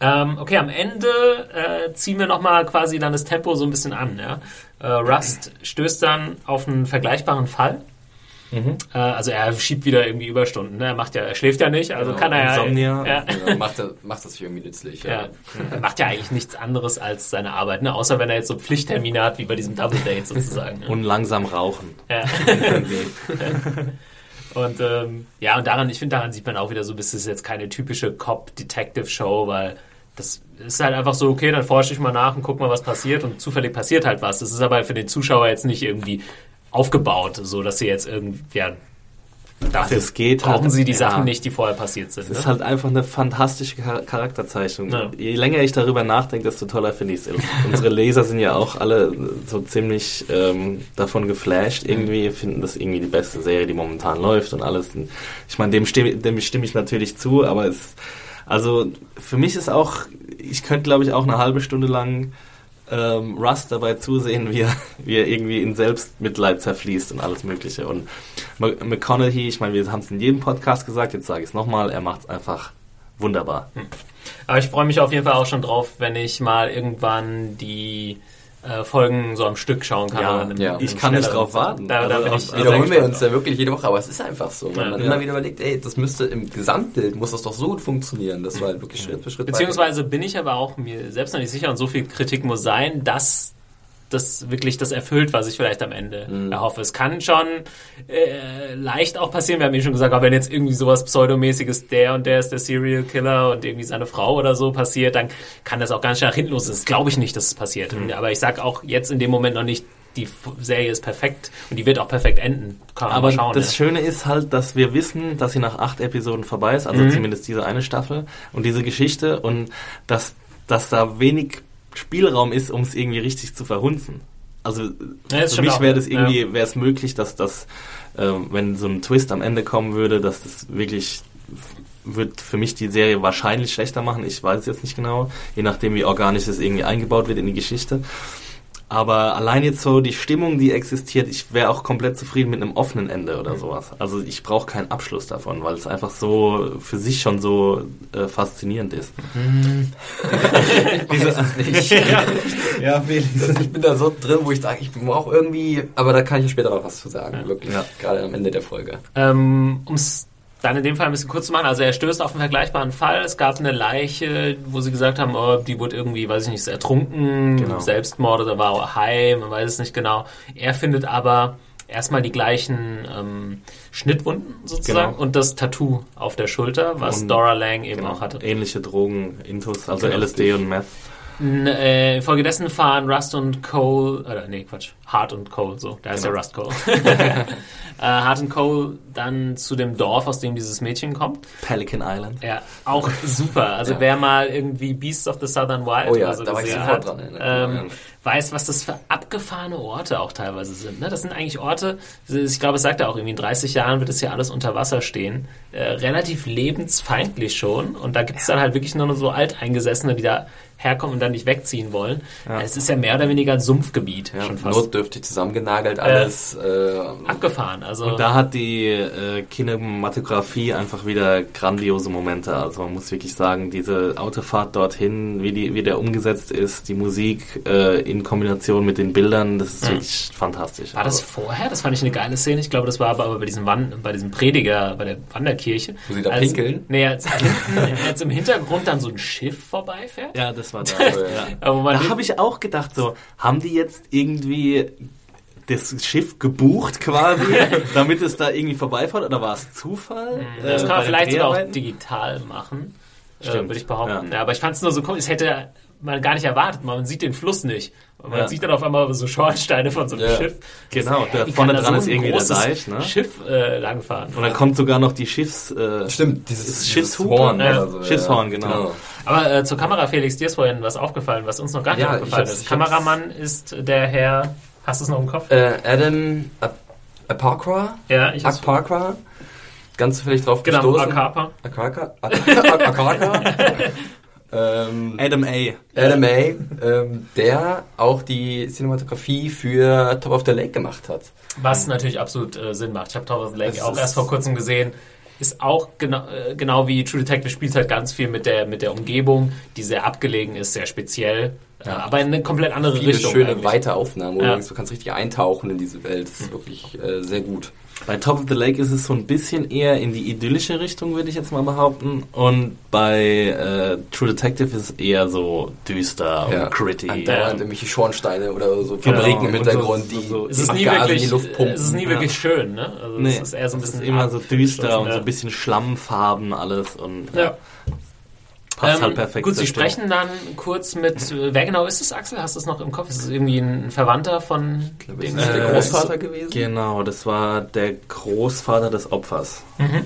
Ähm, okay, am Ende äh, ziehen wir nochmal quasi dann das Tempo so ein bisschen an. Ja? Äh, Rust stößt dann auf einen vergleichbaren Fall. Äh, also er schiebt wieder irgendwie Überstunden. Ne? Er macht ja, er schläft ja nicht, also Genau, kann er ja. Insomnia. Ja, Genau, macht, er, macht das sich irgendwie nützlich. ja. Ja. Er macht ja eigentlich nichts anderes als seine Arbeit, ne? außer wenn er jetzt so Pflichttermine hat, wie bei diesem Double Date sozusagen. Ne? Und langsam rauchen. Ja. Und ähm, ja, und daran, ich finde, daran sieht man auch wieder so, das ist jetzt keine typische Cop-Detective-Show, weil das ist halt einfach so, okay, dann forsche ich mal nach und guck mal, was passiert und zufällig passiert halt was. Das ist aber für den Zuschauer jetzt nicht irgendwie aufgebaut, so dass sie jetzt irgendwie, ja, dafür es geht brauchen halt- sie die ja. Sachen nicht, die vorher passiert sind. Es Ne? ist halt einfach eine fantastische Char- Charakterzeichnung. Ja. Je länger ich darüber nachdenke, desto toller finde ich es. Unsere Leser sind ja auch alle so ziemlich ähm, davon geflasht irgendwie, finden das irgendwie die beste Serie, die momentan läuft und alles. Ich meine, dem stimme, dem stimme ich natürlich zu, aber es, also für mich ist auch, ich könnte glaube ich auch eine halbe Stunde lang ähm, Rust dabei zusehen, wie er, wie er irgendwie in Selbstmitleid zerfließt und alles Mögliche. Und McConaughey, ich meine, wir haben es in jedem Podcast gesagt, jetzt sage ich es nochmal, er macht es einfach wunderbar. Aber ich freue mich auf jeden Fall auch schon drauf, wenn ich mal irgendwann die äh, Folgen so am Stück schauen kann. Ja, einem- ja. Ich kann nicht drauf warten. Da, da Also also Wiederholen wir uns ja wirklich jede Woche, aber es ist einfach so. Wenn Ja. man Ja. immer wieder überlegt, ey, das müsste im Gesamtbild, muss das doch so gut funktionieren. Das war halt wirklich Schritt für Schritt. Beziehungsweise bin ich aber auch mir selbst noch nicht sicher und so viel Kritik muss sein, dass das wirklich das erfüllt, was ich vielleicht am Ende Mhm. erhoffe. Es kann schon äh, leicht auch passieren, wir haben eben schon gesagt, aber wenn jetzt irgendwie sowas Pseudomäßiges, der und der ist der Serial Killer und irgendwie seine Frau oder so passiert, dann kann das auch ganz schnell nach hinten los. Das glaube ich nicht, dass es passiert. Mhm. Aber ich sag auch jetzt in dem Moment noch nicht, die Serie ist perfekt und die wird auch perfekt enden. Kann man Aber schauen. das ne? Schöne ist halt, dass wir wissen, dass sie nach acht Episoden vorbei ist, also Mhm. zumindest diese eine Staffel und diese Geschichte und dass, dass da wenig Spielraum ist, um es irgendwie richtig zu verhunzen. Also Ja, für mich wäre das irgendwie, wäre es möglich, dass das, ähm, wenn so ein Twist am Ende kommen würde, dass das wirklich wird für mich die Serie wahrscheinlich schlechter machen. Ich weiß es jetzt nicht genau, je nachdem wie organisch es irgendwie eingebaut wird in die Geschichte. Aber allein jetzt so die Stimmung, die existiert, ich wäre auch komplett zufrieden mit einem offenen Ende oder sowas. Also ich brauche keinen Abschluss davon, weil es einfach so für sich schon so äh, faszinierend ist. ja. ja, Felix. Ich bin da so drin, wo ich sage, ich brauche irgendwie, aber da kann ich später noch was zu sagen, wirklich. Ja. Gerade am Ende der Folge. Ähm, um es dann in dem Fall ein bisschen kurz zu machen, also er stößt auf einen vergleichbaren Fall. Es gab eine Leiche, wo sie gesagt haben, oh, die wurde irgendwie, weiß ich nicht, ertrunken, Genau. Selbstmord oder war heim, man weiß es nicht genau. Er findet aber erstmal die gleichen ähm, Schnittwunden sozusagen Genau. und das Tattoo auf der Schulter, was Und- Dora Lang eben Genau. auch hatte. Ähnliche Drogen, Intus, also Genau. LSD und Meth. N- äh, Infolgedessen fahren Rust und Cole, oder nee, Quatsch, Hart und Cole, so, da ist Genau. ja Rust Cole. äh, Hart and Cole dann zu dem Dorf, aus dem dieses Mädchen kommt. Pelican Island. Ja, auch super. Also Ja. wer mal irgendwie Beasts of the Southern Wild Oh ja, oder so da war ich sofort hat, dran, ähm, Ja. weiß, was das für abgefahrene Orte auch teilweise sind. Ne? Das sind eigentlich Orte, ich glaube, es sagt er auch irgendwie, in 30 Jahren wird es hier alles unter Wasser stehen. Äh, relativ lebensfeindlich schon. Und da gibt es dann halt wirklich nur so Alteingesessene, die da herkommen und dann nicht wegziehen wollen. Es ist ja mehr oder weniger ein Sumpfgebiet Ja, schon fast. notdürftig zusammengenagelt alles. Äh, Abgefahren. Also Und da hat die äh, Kinematografie einfach wieder grandiose Momente. Also man muss wirklich sagen, diese Autofahrt dorthin, wie, die, wie der umgesetzt ist, die Musik äh, in Kombination mit den Bildern, das ist wirklich fantastisch. War das Also, vorher? Das fand ich eine geile Szene. Ich glaube, das war aber bei diesem, Wan bei diesem Prediger, bei der Wanderkirche. Wo sie da als, pinkeln? Nee, als, hinten, als im Hintergrund dann so ein Schiff vorbeifährt. ja, das war da. Aber Da habe ich auch gedacht, so, haben die jetzt irgendwie das Schiff gebucht quasi, damit es da irgendwie vorbeifährt oder war es Zufall? das Äh, kann man vielleicht sogar auch digital machen, äh, würde ich behaupten. ja. Ja. aber ich fand es nur so komisch, es hätte man gar nicht erwartet. Man sieht den Fluss nicht. Und Man Ja. sieht dann auf einmal so Schornsteine von so einem Ja. Schiff. Genau, da vorne dran so ist irgendwie der großes Deich, ne? Schiff äh, langfahren. Und dann kommt sogar noch die Schiffs... Äh, Stimmt, dieses, Ist dieses Schiffshupe? Horn Ja. oder so. Schiffshorn, genau. Aber äh, zur Kamera, Felix, dir ist vorhin was aufgefallen, was uns noch gar nicht Ja, aufgefallen ist. Kameramann ist der Herr, hast du es noch im Kopf? Äh, Adam Ap- Apakra? ja, ich hab's- Akpakra? Ganz zufällig drauf Genau, gestoßen. Akapa. Akaka? Akaka? Ähm, Adam A. Adam May, ähm, der auch die Cinematografie für Top of the Lake gemacht hat. Was natürlich absolut äh, Sinn macht. Ich habe Top of the Lake Es auch erst vor kurzem gesehen. Ist auch genau, äh, genau wie True Detective spielt halt ganz viel mit der, mit der Umgebung, die sehr abgelegen ist, sehr speziell. Äh, aber in eine komplett andere Viele Richtung. schöne eigentlich. weite Aufnahmen, wo Ja. du denkst, du kannst richtig eintauchen in diese Welt. Das ist wirklich äh, sehr gut. Bei Top of the Lake ist es so ein bisschen eher in die idyllische Richtung, würde ich jetzt mal behaupten. Und bei äh, True Detective ist es eher so düster und gritty. Andauernd irgendwelche Schornsteine oder so Genau. Fabriken im Und so- Hintergrund, so- die so- Es ist nie wirklich, in die Luft pumpen. es ist nie Ja. wirklich schön, ne? Also Nee, es ist eher so ein es bisschen ist immer so düster und so ja. ein bisschen Schlammfarben alles und Ja. Passt Ähm, halt perfekt. Gut, Sie Stimmung. sprechen dann kurz mit, äh, wer genau ist es, Axel? Hast du es noch im Kopf? Ist es irgendwie ein Verwandter von dem? Ist der Äh, Großvater gewesen? Genau, das war der Großvater des Opfers. Mhm.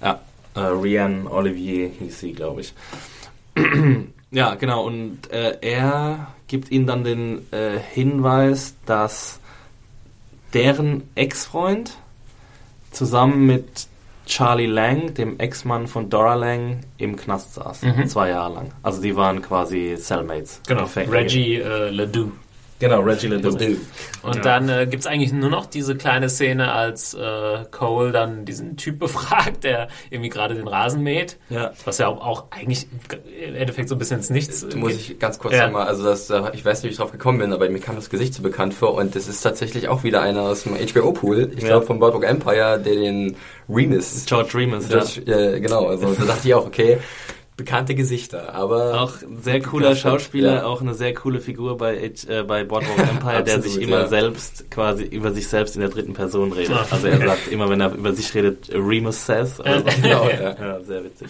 Ja, äh, Rianne Olivier hieß sie, glaube ich. ja, genau, und äh, er gibt ihnen dann den äh, Hinweis, dass deren Ex-Freund zusammen mit Charlie Lang, dem Ex-Mann von Dora Lang, im Knast saß. Mhm. Zwei Jahre lang. Also die waren quasi Cellmates. Genau. Reggie äh, Ledoux. Genau, Reggie Ledoux. Und Ja. dann äh, gibt es eigentlich nur noch diese kleine Szene, als äh, Cole dann diesen Typ befragt, der irgendwie gerade den Rasen mäht. Ja. Was ja auch, auch eigentlich im Endeffekt so ein bisschen ins Nichts Da muss ich ganz kurz Ja. nochmal, also das, äh, ich weiß nicht, wie ich drauf gekommen bin, aber mir kam das Gesicht so bekannt vor und das ist tatsächlich auch wieder einer aus dem HBO-Pool, ich Ja. glaube vom Boardwalk Empire, der den Remus, George Remus, ja. George, ja. genau, also da dachte ich auch, okay, bekannte Gesichter, aber Auch ein sehr cooler Schauspieler, ja. auch eine sehr coole Figur bei, H- äh, bei Boardwalk Empire, der sich immer ja. selbst quasi über sich selbst in der dritten Person redet. Also er sagt immer, wenn er über sich redet, Remus says. Also, genau, ja. ja, sehr witzig.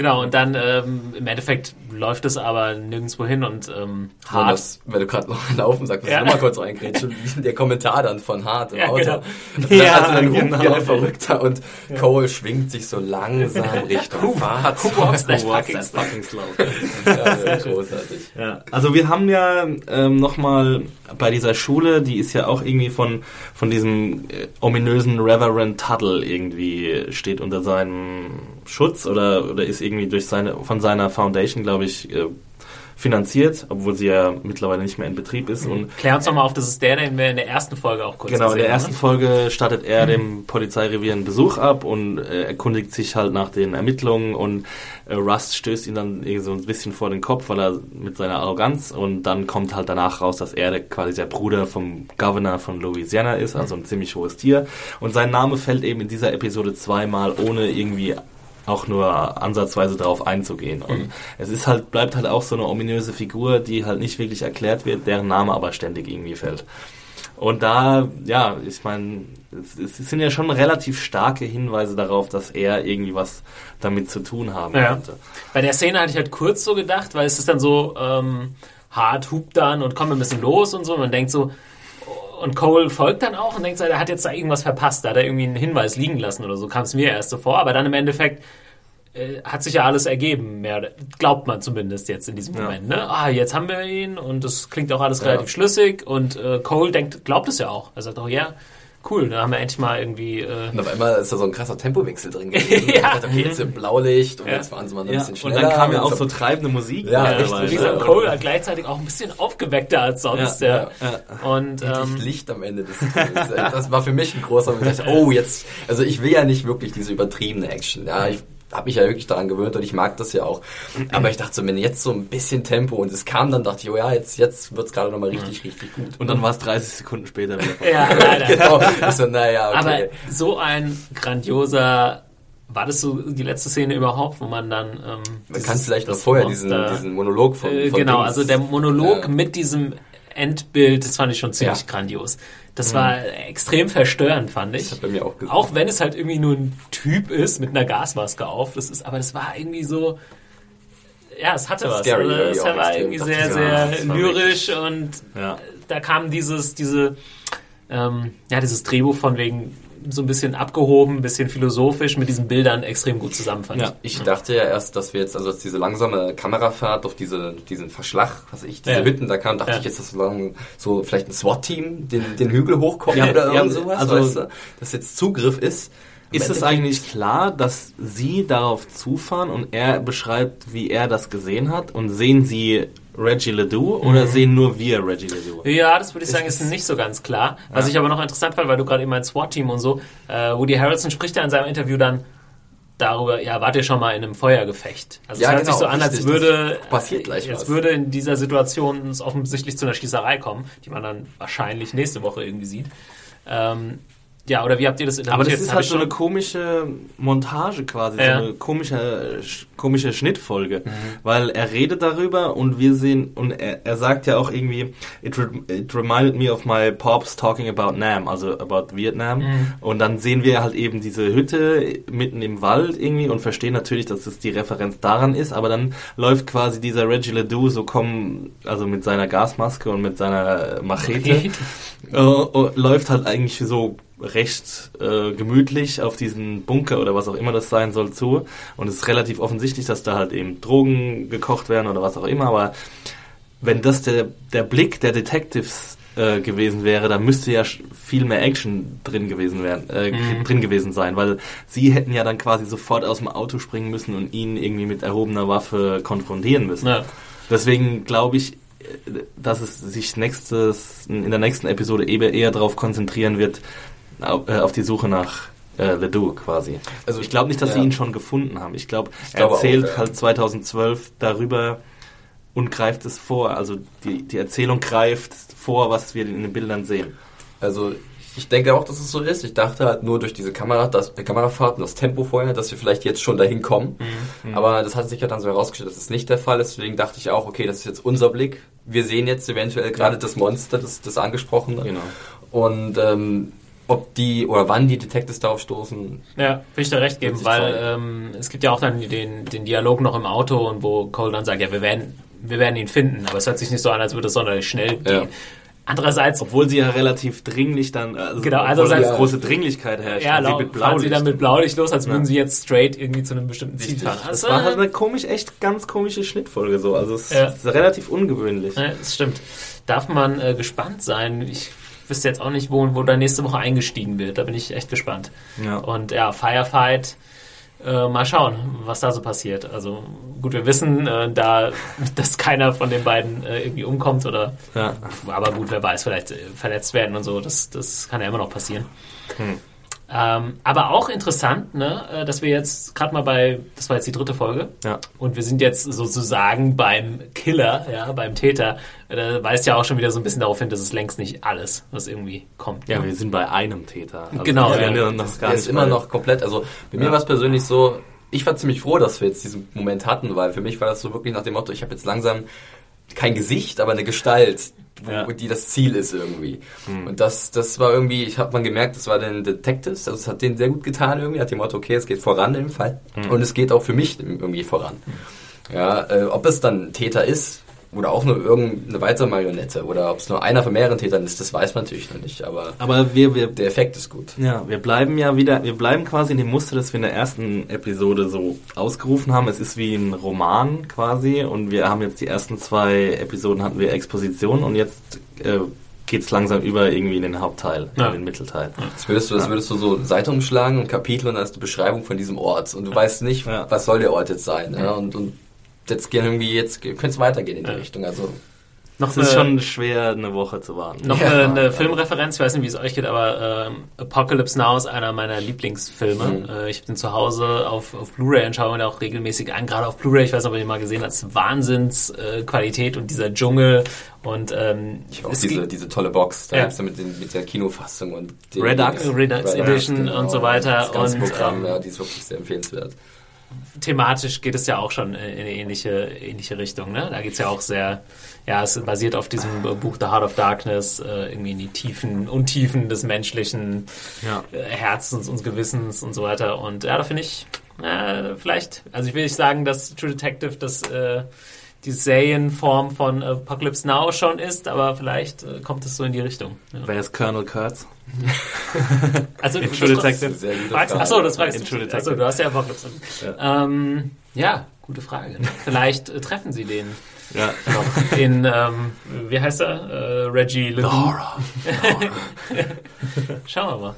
Genau, und dann ähm, im Endeffekt läuft es aber nirgendwo hin und ähm, Hart. Das, wenn du gerade noch laufen sagst, muss Ja. ich nochmal kurz reingrätschen. Der Kommentar dann von Hart im Ja, Auto. genau. Also, Ja, also dann ruft genau. ein Verrückter und Cole schwingt sich so langsam Richtung Fahrzeug. Who walks that Who walks fucking fucking slow? Ja, sehr großartig. Ja, also wir haben ja ähm, nochmal bei dieser Schule, die ist ja auch irgendwie von, von diesem äh, ominösen Reverend Tuttle irgendwie, steht unter seinem Schutz oder, oder ist irgendwie durch seine, von seiner Foundation, glaube ich, äh, finanziert, obwohl sie ja mittlerweile nicht mehr in Betrieb ist. Und Klär uns doch mal auf, das ist der, den wir in der ersten Folge auch kurz Genau, in gesehen der haben, ersten ne? Folge stattet er dem Polizeirevier einen Besuch ab und äh, erkundigt sich halt nach den Ermittlungen und äh, Rust stößt ihn dann irgendwie so ein bisschen vor den Kopf, weil er mit seiner Arroganz und dann kommt halt danach raus, dass er der, quasi der Bruder vom Governor von Louisiana ist, also ein ziemlich hohes Tier und sein Name fällt eben in dieser Episode zweimal ohne irgendwie auch nur ansatzweise darauf einzugehen. Und es ist halt, bleibt halt auch so eine ominöse Figur, die halt nicht wirklich erklärt wird, deren Name aber ständig irgendwie fällt. Und da, ja, ich meine, es, es sind ja schon relativ starke Hinweise darauf, dass er irgendwie was damit zu tun haben Ja. könnte. Bei der Szene hatte ich halt kurz so gedacht, weil es ist dann so ähm, hart, hupt dann und kommt ein bisschen los und so. Und man denkt so, und Cole folgt dann auch und denkt, er hat jetzt da irgendwas verpasst, da hat er irgendwie einen Hinweis liegen lassen oder so, kam es mir erst so vor, aber dann im Endeffekt äh, hat sich ja alles ergeben, mehr, glaubt man zumindest jetzt in diesem Moment. Ne? Ah, jetzt haben wir ihn und das klingt auch alles relativ schlüssig und äh, Cole denkt, glaubt es ja auch. Er sagt auch, ja, cool, da haben wir endlich mal irgendwie... Äh, Und auf einmal ist da so ein krasser Tempowechsel drin gewesen. Ja. Dachte, okay, jetzt im Blaulicht und Ja. jetzt fahren sie mal ein Ja, bisschen und schneller. dann kam ja auch so treibende Musik. Ja, dabei, richtig, wie gesagt, Cole halt gleichzeitig auch ein bisschen aufgeweckter als sonst. Ja, ja, Und ähm, Licht am Ende des Tunnels. Das war für mich ein großer Moment. Oh, jetzt, also ich will ja nicht wirklich diese übertriebene Action. Ja, ich habe mich ja wirklich daran gewöhnt und ich mag das ja auch. Aber ich dachte so, wenn jetzt so ein bisschen Tempo und es kam, dann dachte ich, oh ja, jetzt, jetzt wird's gerade nochmal richtig, richtig gut. Und dann war es 30 Sekunden später wieder ja, leider. genau. Ich so, naja, Aber okay. so ein grandioser, war das so die letzte Szene überhaupt, wo man dann. Ähm, Man kann vielleicht noch das vorher diesen, diesen Monolog von, Äh, von genau, Dings- also der Monolog Ja. mit diesem Endbild, das fand ich schon ziemlich Ja. grandios. Das war extrem verstörend, fand ich. Das hat bei mir auch gesagt. Auch wenn es halt irgendwie nur ein Typ ist mit einer Gasmaske auf. Das ist, aber das war irgendwie so. Ja, es hatte was. Scary, Also, es war irgendwie sehr, sehr war lyrisch und Ja. da kam dieses, diese, ähm, ja, dieses Drehbuch von wegen so ein bisschen abgehoben, ein bisschen philosophisch mit diesen Bildern extrem gut zusammen, fand Ja. ich. Dachte ja erst, dass wir jetzt, also als diese langsame Kamerafahrt auf diese, diesen Verschlag, was ich, diese Ja. Hütten, da kam, dachte Ja. ich jetzt, dass so, lang, so vielleicht ein SWAT-Team den, den Hügel hochkommt Ja, oder ja, irgend sowas, also- weißt du? Dass jetzt Zugriff ist. Ist es eigentlich klar, dass Sie darauf zufahren und er beschreibt, wie er das gesehen hat? Und sehen Sie Reggie Ledoux oder sehen nur wir Reggie Ledoux? Ja, das würde ich sagen, ist nicht so ganz klar. Was ich aber noch interessant fand, weil du gerade eben ein SWAT-Team und so, äh, Woody Harrelson spricht ja in seinem Interview dann darüber, ja, wart ihr schon mal in einem Feuergefecht? Also Ja, es hört genau, sich so an, als würde passiert gleich jetzt was. würde in dieser Situation es offensichtlich zu einer Schießerei kommen, die man dann wahrscheinlich nächste Woche irgendwie sieht. Ähm, ja, oder wie habt ihr das Aber das interpretiert? ist halt so eine komische Montage quasi, Ja. so eine komische, komische Schnittfolge, Mhm. weil er redet darüber und wir sehen, und er, er sagt ja auch irgendwie, it, re, it reminded me of my pops talking about Nam, also about Vietnam, Mhm. und dann sehen wir halt eben diese Hütte mitten im Wald irgendwie und verstehen natürlich, dass es die Referenz daran ist, aber dann läuft quasi dieser Reggie Ledoux so kommen, also mit seiner Gasmaske und mit seiner Machete, äh, äh, läuft halt eigentlich so recht äh, gemütlich auf diesen Bunker oder was auch immer das sein soll zu. Und es ist relativ offensichtlich, dass da halt eben Drogen gekocht werden oder was auch immer. Aber wenn das der, der Blick der Detectives äh, gewesen wäre, dann müsste ja viel mehr Action drin gewesen werden, äh, Mhm. drin gewesen sein, weil sie hätten ja dann quasi sofort aus dem Auto springen müssen und ihn irgendwie mit erhobener Waffe konfrontieren müssen. Ja. Deswegen glaube ich, äh, dass es sich nächstes, in der nächsten Episode eher, eher darauf konzentrieren wird, auf, äh, auf die Suche nach äh, Ledoux quasi. Also ich glaube nicht, dass sie Ja. ihn schon gefunden haben. Ich glaube, er glaube auch, erzählt ja. halt 2012 darüber und greift es vor. Also die, die Erzählung greift vor, was wir in den Bildern sehen. Also ich denke auch, dass es so ist. Ich dachte halt nur durch diese Kamera, das, äh, Kamerafahrt und das Tempo vorher, dass wir vielleicht jetzt schon dahin kommen. Mhm. Aber das hat sich ja dann so herausgestellt, dass es nicht der Fall ist. Deswegen dachte ich auch, okay, das ist jetzt unser Blick. Wir sehen jetzt eventuell gerade das Monster, das, das angesprochene. Genau. Und ähm, ob die oder wann die Detectives darauf stoßen, Ja, will ich dir recht geben, weil ähm, es gibt ja auch dann den, den Dialog noch im Auto und wo Cole dann sagt, ja, wir werden, wir werden ihn finden, aber es hört sich nicht so an, als würde es sonderlich schnell gehen. Ja. Andererseits, Obwohl sie ja relativ dringlich dann, also Genau, obwohl einerseits- eine große Dringlichkeit herrscht. ja, und sie lau- mit fahren sie dann mit Blaulicht los, als würden Ja. sie jetzt straight irgendwie zu einem bestimmten Ziel fahren. Das Also, war halt eine komisch, echt ganz komische Schnittfolge so. Also es Ja. ist relativ ungewöhnlich. Ja, das stimmt. Darf man äh, gespannt sein. Ich wüsste jetzt auch nicht, wo, wo da nächste Woche eingestiegen wird. Da bin ich echt gespannt. Ja. Und ja, Firefight, äh, mal schauen, was da so passiert. Also gut, wir wissen, äh, da, dass keiner von den beiden äh, irgendwie umkommt oder Ja. aber gut, wer weiß, vielleicht äh, verletzt werden und so, das, das kann ja immer noch passieren. Ähm, aber auch interessant, ne, äh, dass wir jetzt gerade mal bei, das war jetzt die dritte Folge, Ja. und wir sind jetzt sozusagen beim Killer, ja, beim Täter. Äh, Da weist ja auch schon wieder so ein bisschen darauf hin, dass es längst nicht alles, was irgendwie kommt. Ja, ne? wir sind bei einem Täter. Also Genau, ja. ja noch gar ist immer noch komplett. Also bei mir Ja. war es persönlich so, ich war ziemlich froh, dass wir jetzt diesen Moment hatten, weil für mich war das so wirklich nach dem Motto, ich habe jetzt langsam kein Gesicht, aber eine Gestalt, wo, Ja. die das Ziel ist irgendwie. Und das, das war irgendwie, ich habe man gemerkt, das war den Detectives, also es hat denen sehr gut getan irgendwie, hat dem Motto, okay, es geht voran im Fall und es geht auch für mich irgendwie voran. Ja, äh, ob es dann Täter ist, oder auch nur irgendeine weitere Marionette oder ob es nur einer von mehreren Tätern ist, das weiß man natürlich noch nicht. Aber, Aber wir, wir, der Effekt ist gut. ja, wir bleiben ja wieder, wir bleiben quasi in dem Muster, das wir in der ersten Episode so ausgerufen haben. Es ist wie ein Roman quasi und wir haben jetzt die ersten zwei Episoden hatten wir Exposition und jetzt äh, geht es langsam über irgendwie in den Hauptteil, Ja. in den Mittelteil. Das würdest du, das würdest du so Seite umschlagen und Kapitel und dann ist die Beschreibung von diesem Ort und du weißt nicht, Ja. was soll der Ort jetzt sein. Ja? Und, und jetzt gehen irgendwie, jetzt könnte es weitergehen in die Ja. Richtung. Also Noch Es ist schon schwer, eine Woche zu warten. Noch Ja. eine, eine Filmreferenz, ich weiß nicht, wie es euch geht, aber ähm, Apocalypse Now ist einer meiner Lieblingsfilme. Mhm. Äh, ich habe den zu Hause auf, auf Blu-ray und schaue mir auch regelmäßig an, gerade auf Blu-ray, ich weiß nicht, ob ihr den mal gesehen habt, Wahnsinnsqualität äh, und dieser Dschungel und ähm, ich habe auch es diese, diese tolle Box, da Ja. gibt's ja mit, den, mit der Kinofassung und Redux. Redux Edition und so weiter Das ganze und, Programm, ähm, ja, die ist wirklich sehr empfehlenswert. Thematisch geht es ja auch schon in eine ähnliche, ähnliche Richtung. Ne? Da geht es ja auch sehr, ja, es basiert auf diesem Buch The Heart of Darkness, äh, irgendwie in die Tiefen, Untiefen des menschlichen Ja. äh, Herzens und Gewissens und so weiter. Und ja, da finde ich, äh, vielleicht, also ich will nicht sagen, dass True Detective das äh, die Serienform von Apocalypse Now schon ist, aber vielleicht äh, kommt es so in die Richtung. Ja. Wer ist Colonel Kurtz? Also, In True das- Detective. Gute Fragst, Frage. achso, das In du. True Detective. Achso, du hast ja Apocalypse. Ja, ähm, ja gute Frage. Vielleicht äh, treffen sie den Ja. noch in, ähm, wie heißt er? Äh, Reggie Levine. Schauen wir mal.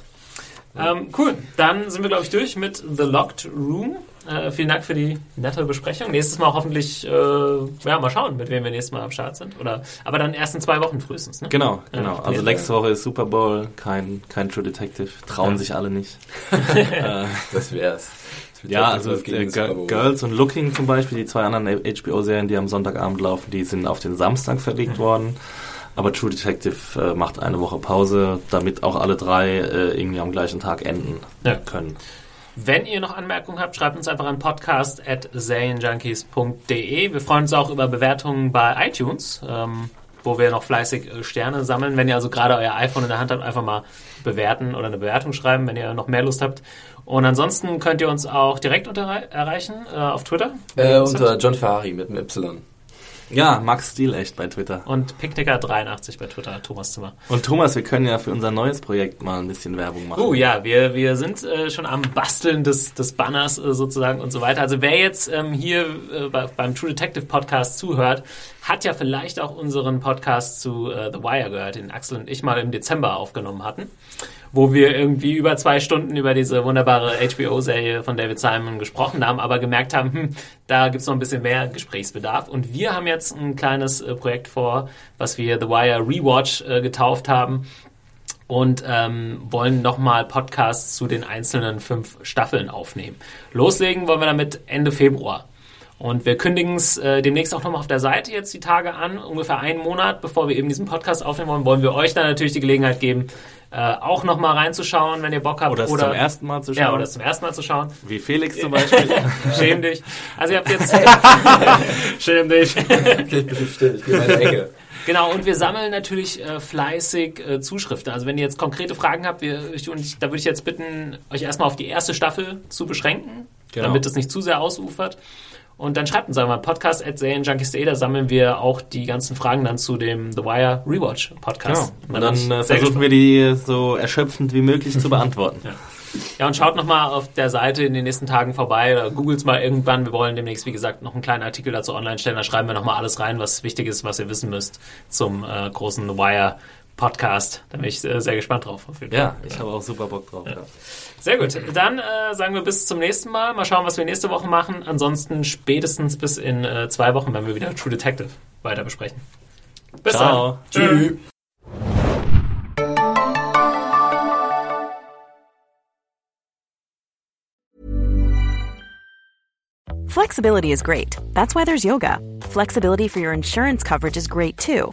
Ähm, cool, dann sind wir, glaube ich, durch mit The Locked Room. Äh, vielen Dank für die nette Besprechung. Nächstes Mal hoffentlich, äh, ja, mal schauen, mit wem wir nächstes Mal am Start sind. Oder, aber dann erst in zwei Wochen frühestens. Ne? Genau, genau. Also nächste Woche ist Super Bowl, kein, kein True Detective. Trauen Ja. sich alle nicht. äh, Das wär's. Das ja, also äh. Girls und Looking zum Beispiel, die zwei anderen HBO-Serien, die am Sonntagabend laufen, die sind auf den Samstag verlegt worden. Aber True Detective äh, macht eine Woche Pause, damit auch alle drei äh, irgendwie am gleichen Tag enden Ja. können. Wenn ihr noch Anmerkungen habt, schreibt uns einfach an podcast.zanejunkies.de. Wir freuen uns auch über Bewertungen bei iTunes, ähm, wo wir noch fleißig äh, Sterne sammeln. Wenn ihr also gerade euer iPhone in der Hand habt, einfach mal bewerten oder eine Bewertung schreiben, wenn ihr noch mehr Lust habt. Und ansonsten könnt ihr uns auch direkt unter erreichen äh, auf Twitter. Äh, unter John Ferrari mit einem Y. Ja, Max Stil echt bei Twitter. und Picknicker83 bei Twitter, Thomas Zimmer. Und Thomas, wir können ja für unser neues Projekt mal ein bisschen Werbung machen. Oh ja, wir, wir sind äh, schon am Basteln des, des Banners äh, sozusagen und so weiter. Also wer jetzt ähm, hier äh, bei, beim True Detective Podcast zuhört, hat ja vielleicht auch unseren Podcast zu äh, The Wire gehört, den Axel und ich mal im Dezember aufgenommen hatten, wo wir irgendwie über zwei Stunden über diese wunderbare HBO-Serie von David Simon gesprochen haben, aber gemerkt haben, hm, da gibt's noch ein bisschen mehr Gesprächsbedarf. Und wir haben jetzt ein kleines äh, Projekt vor, was wir The Wire Rewatch äh, getauft haben und ähm, wollen nochmal Podcasts zu den einzelnen fünf Staffeln aufnehmen. Loslegen wollen wir damit Ende Februar. Und wir kündigen es äh, demnächst auch nochmal auf der Seite jetzt die Tage an, ungefähr einen Monat, bevor wir eben diesen Podcast aufnehmen wollen, wollen wir euch dann natürlich die Gelegenheit geben, äh, auch nochmal reinzuschauen, wenn ihr Bock habt. Oder es zum ersten Mal zu schauen. Ja, oder zum ersten Mal zu schauen. Wie Felix zum Beispiel. Schäm dich. Also ihr habt jetzt... Schäm dich. Okay, ich bin still, ich gehe in meine Ecke. Genau, und wir sammeln natürlich äh, fleißig äh, Zuschriften. Also wenn ihr jetzt konkrete Fragen habt, wir, ich, und ich, da würde ich jetzt bitten, euch erstmal auf die erste Staffel zu beschränken, Genau. damit es nicht zu sehr ausufert. Und dann schreibt uns einmal podcast at serienjunkies.de, da sammeln wir auch die ganzen Fragen dann zu dem The Wire Rewatch Genau. Podcast. Und dann äh, versuchen wir die so erschöpfend wie möglich zu beantworten. Ja, und schaut nochmal auf der Seite in den nächsten Tagen vorbei oder googelt mal irgendwann. Wir wollen demnächst, wie gesagt, noch einen kleinen Artikel dazu online stellen. Da schreiben wir nochmal alles rein, was wichtig ist, was ihr wissen müsst zum äh, großen The Wire Podcast. Da bin ich äh, sehr gespannt drauf. Auf jeden Fall. Ja, ich habe auch super Bock drauf. Ja. Sehr gut. Dann äh, sagen wir bis zum nächsten Mal. Mal schauen, was wir nächste Woche machen. Ansonsten spätestens bis in äh, zwei Wochen, wenn wir wieder True Detective weiter besprechen. Bis Ciao. dann. Tschüss. Flexibility is great. That's why there's yoga. Flexibility for your insurance coverage is great too.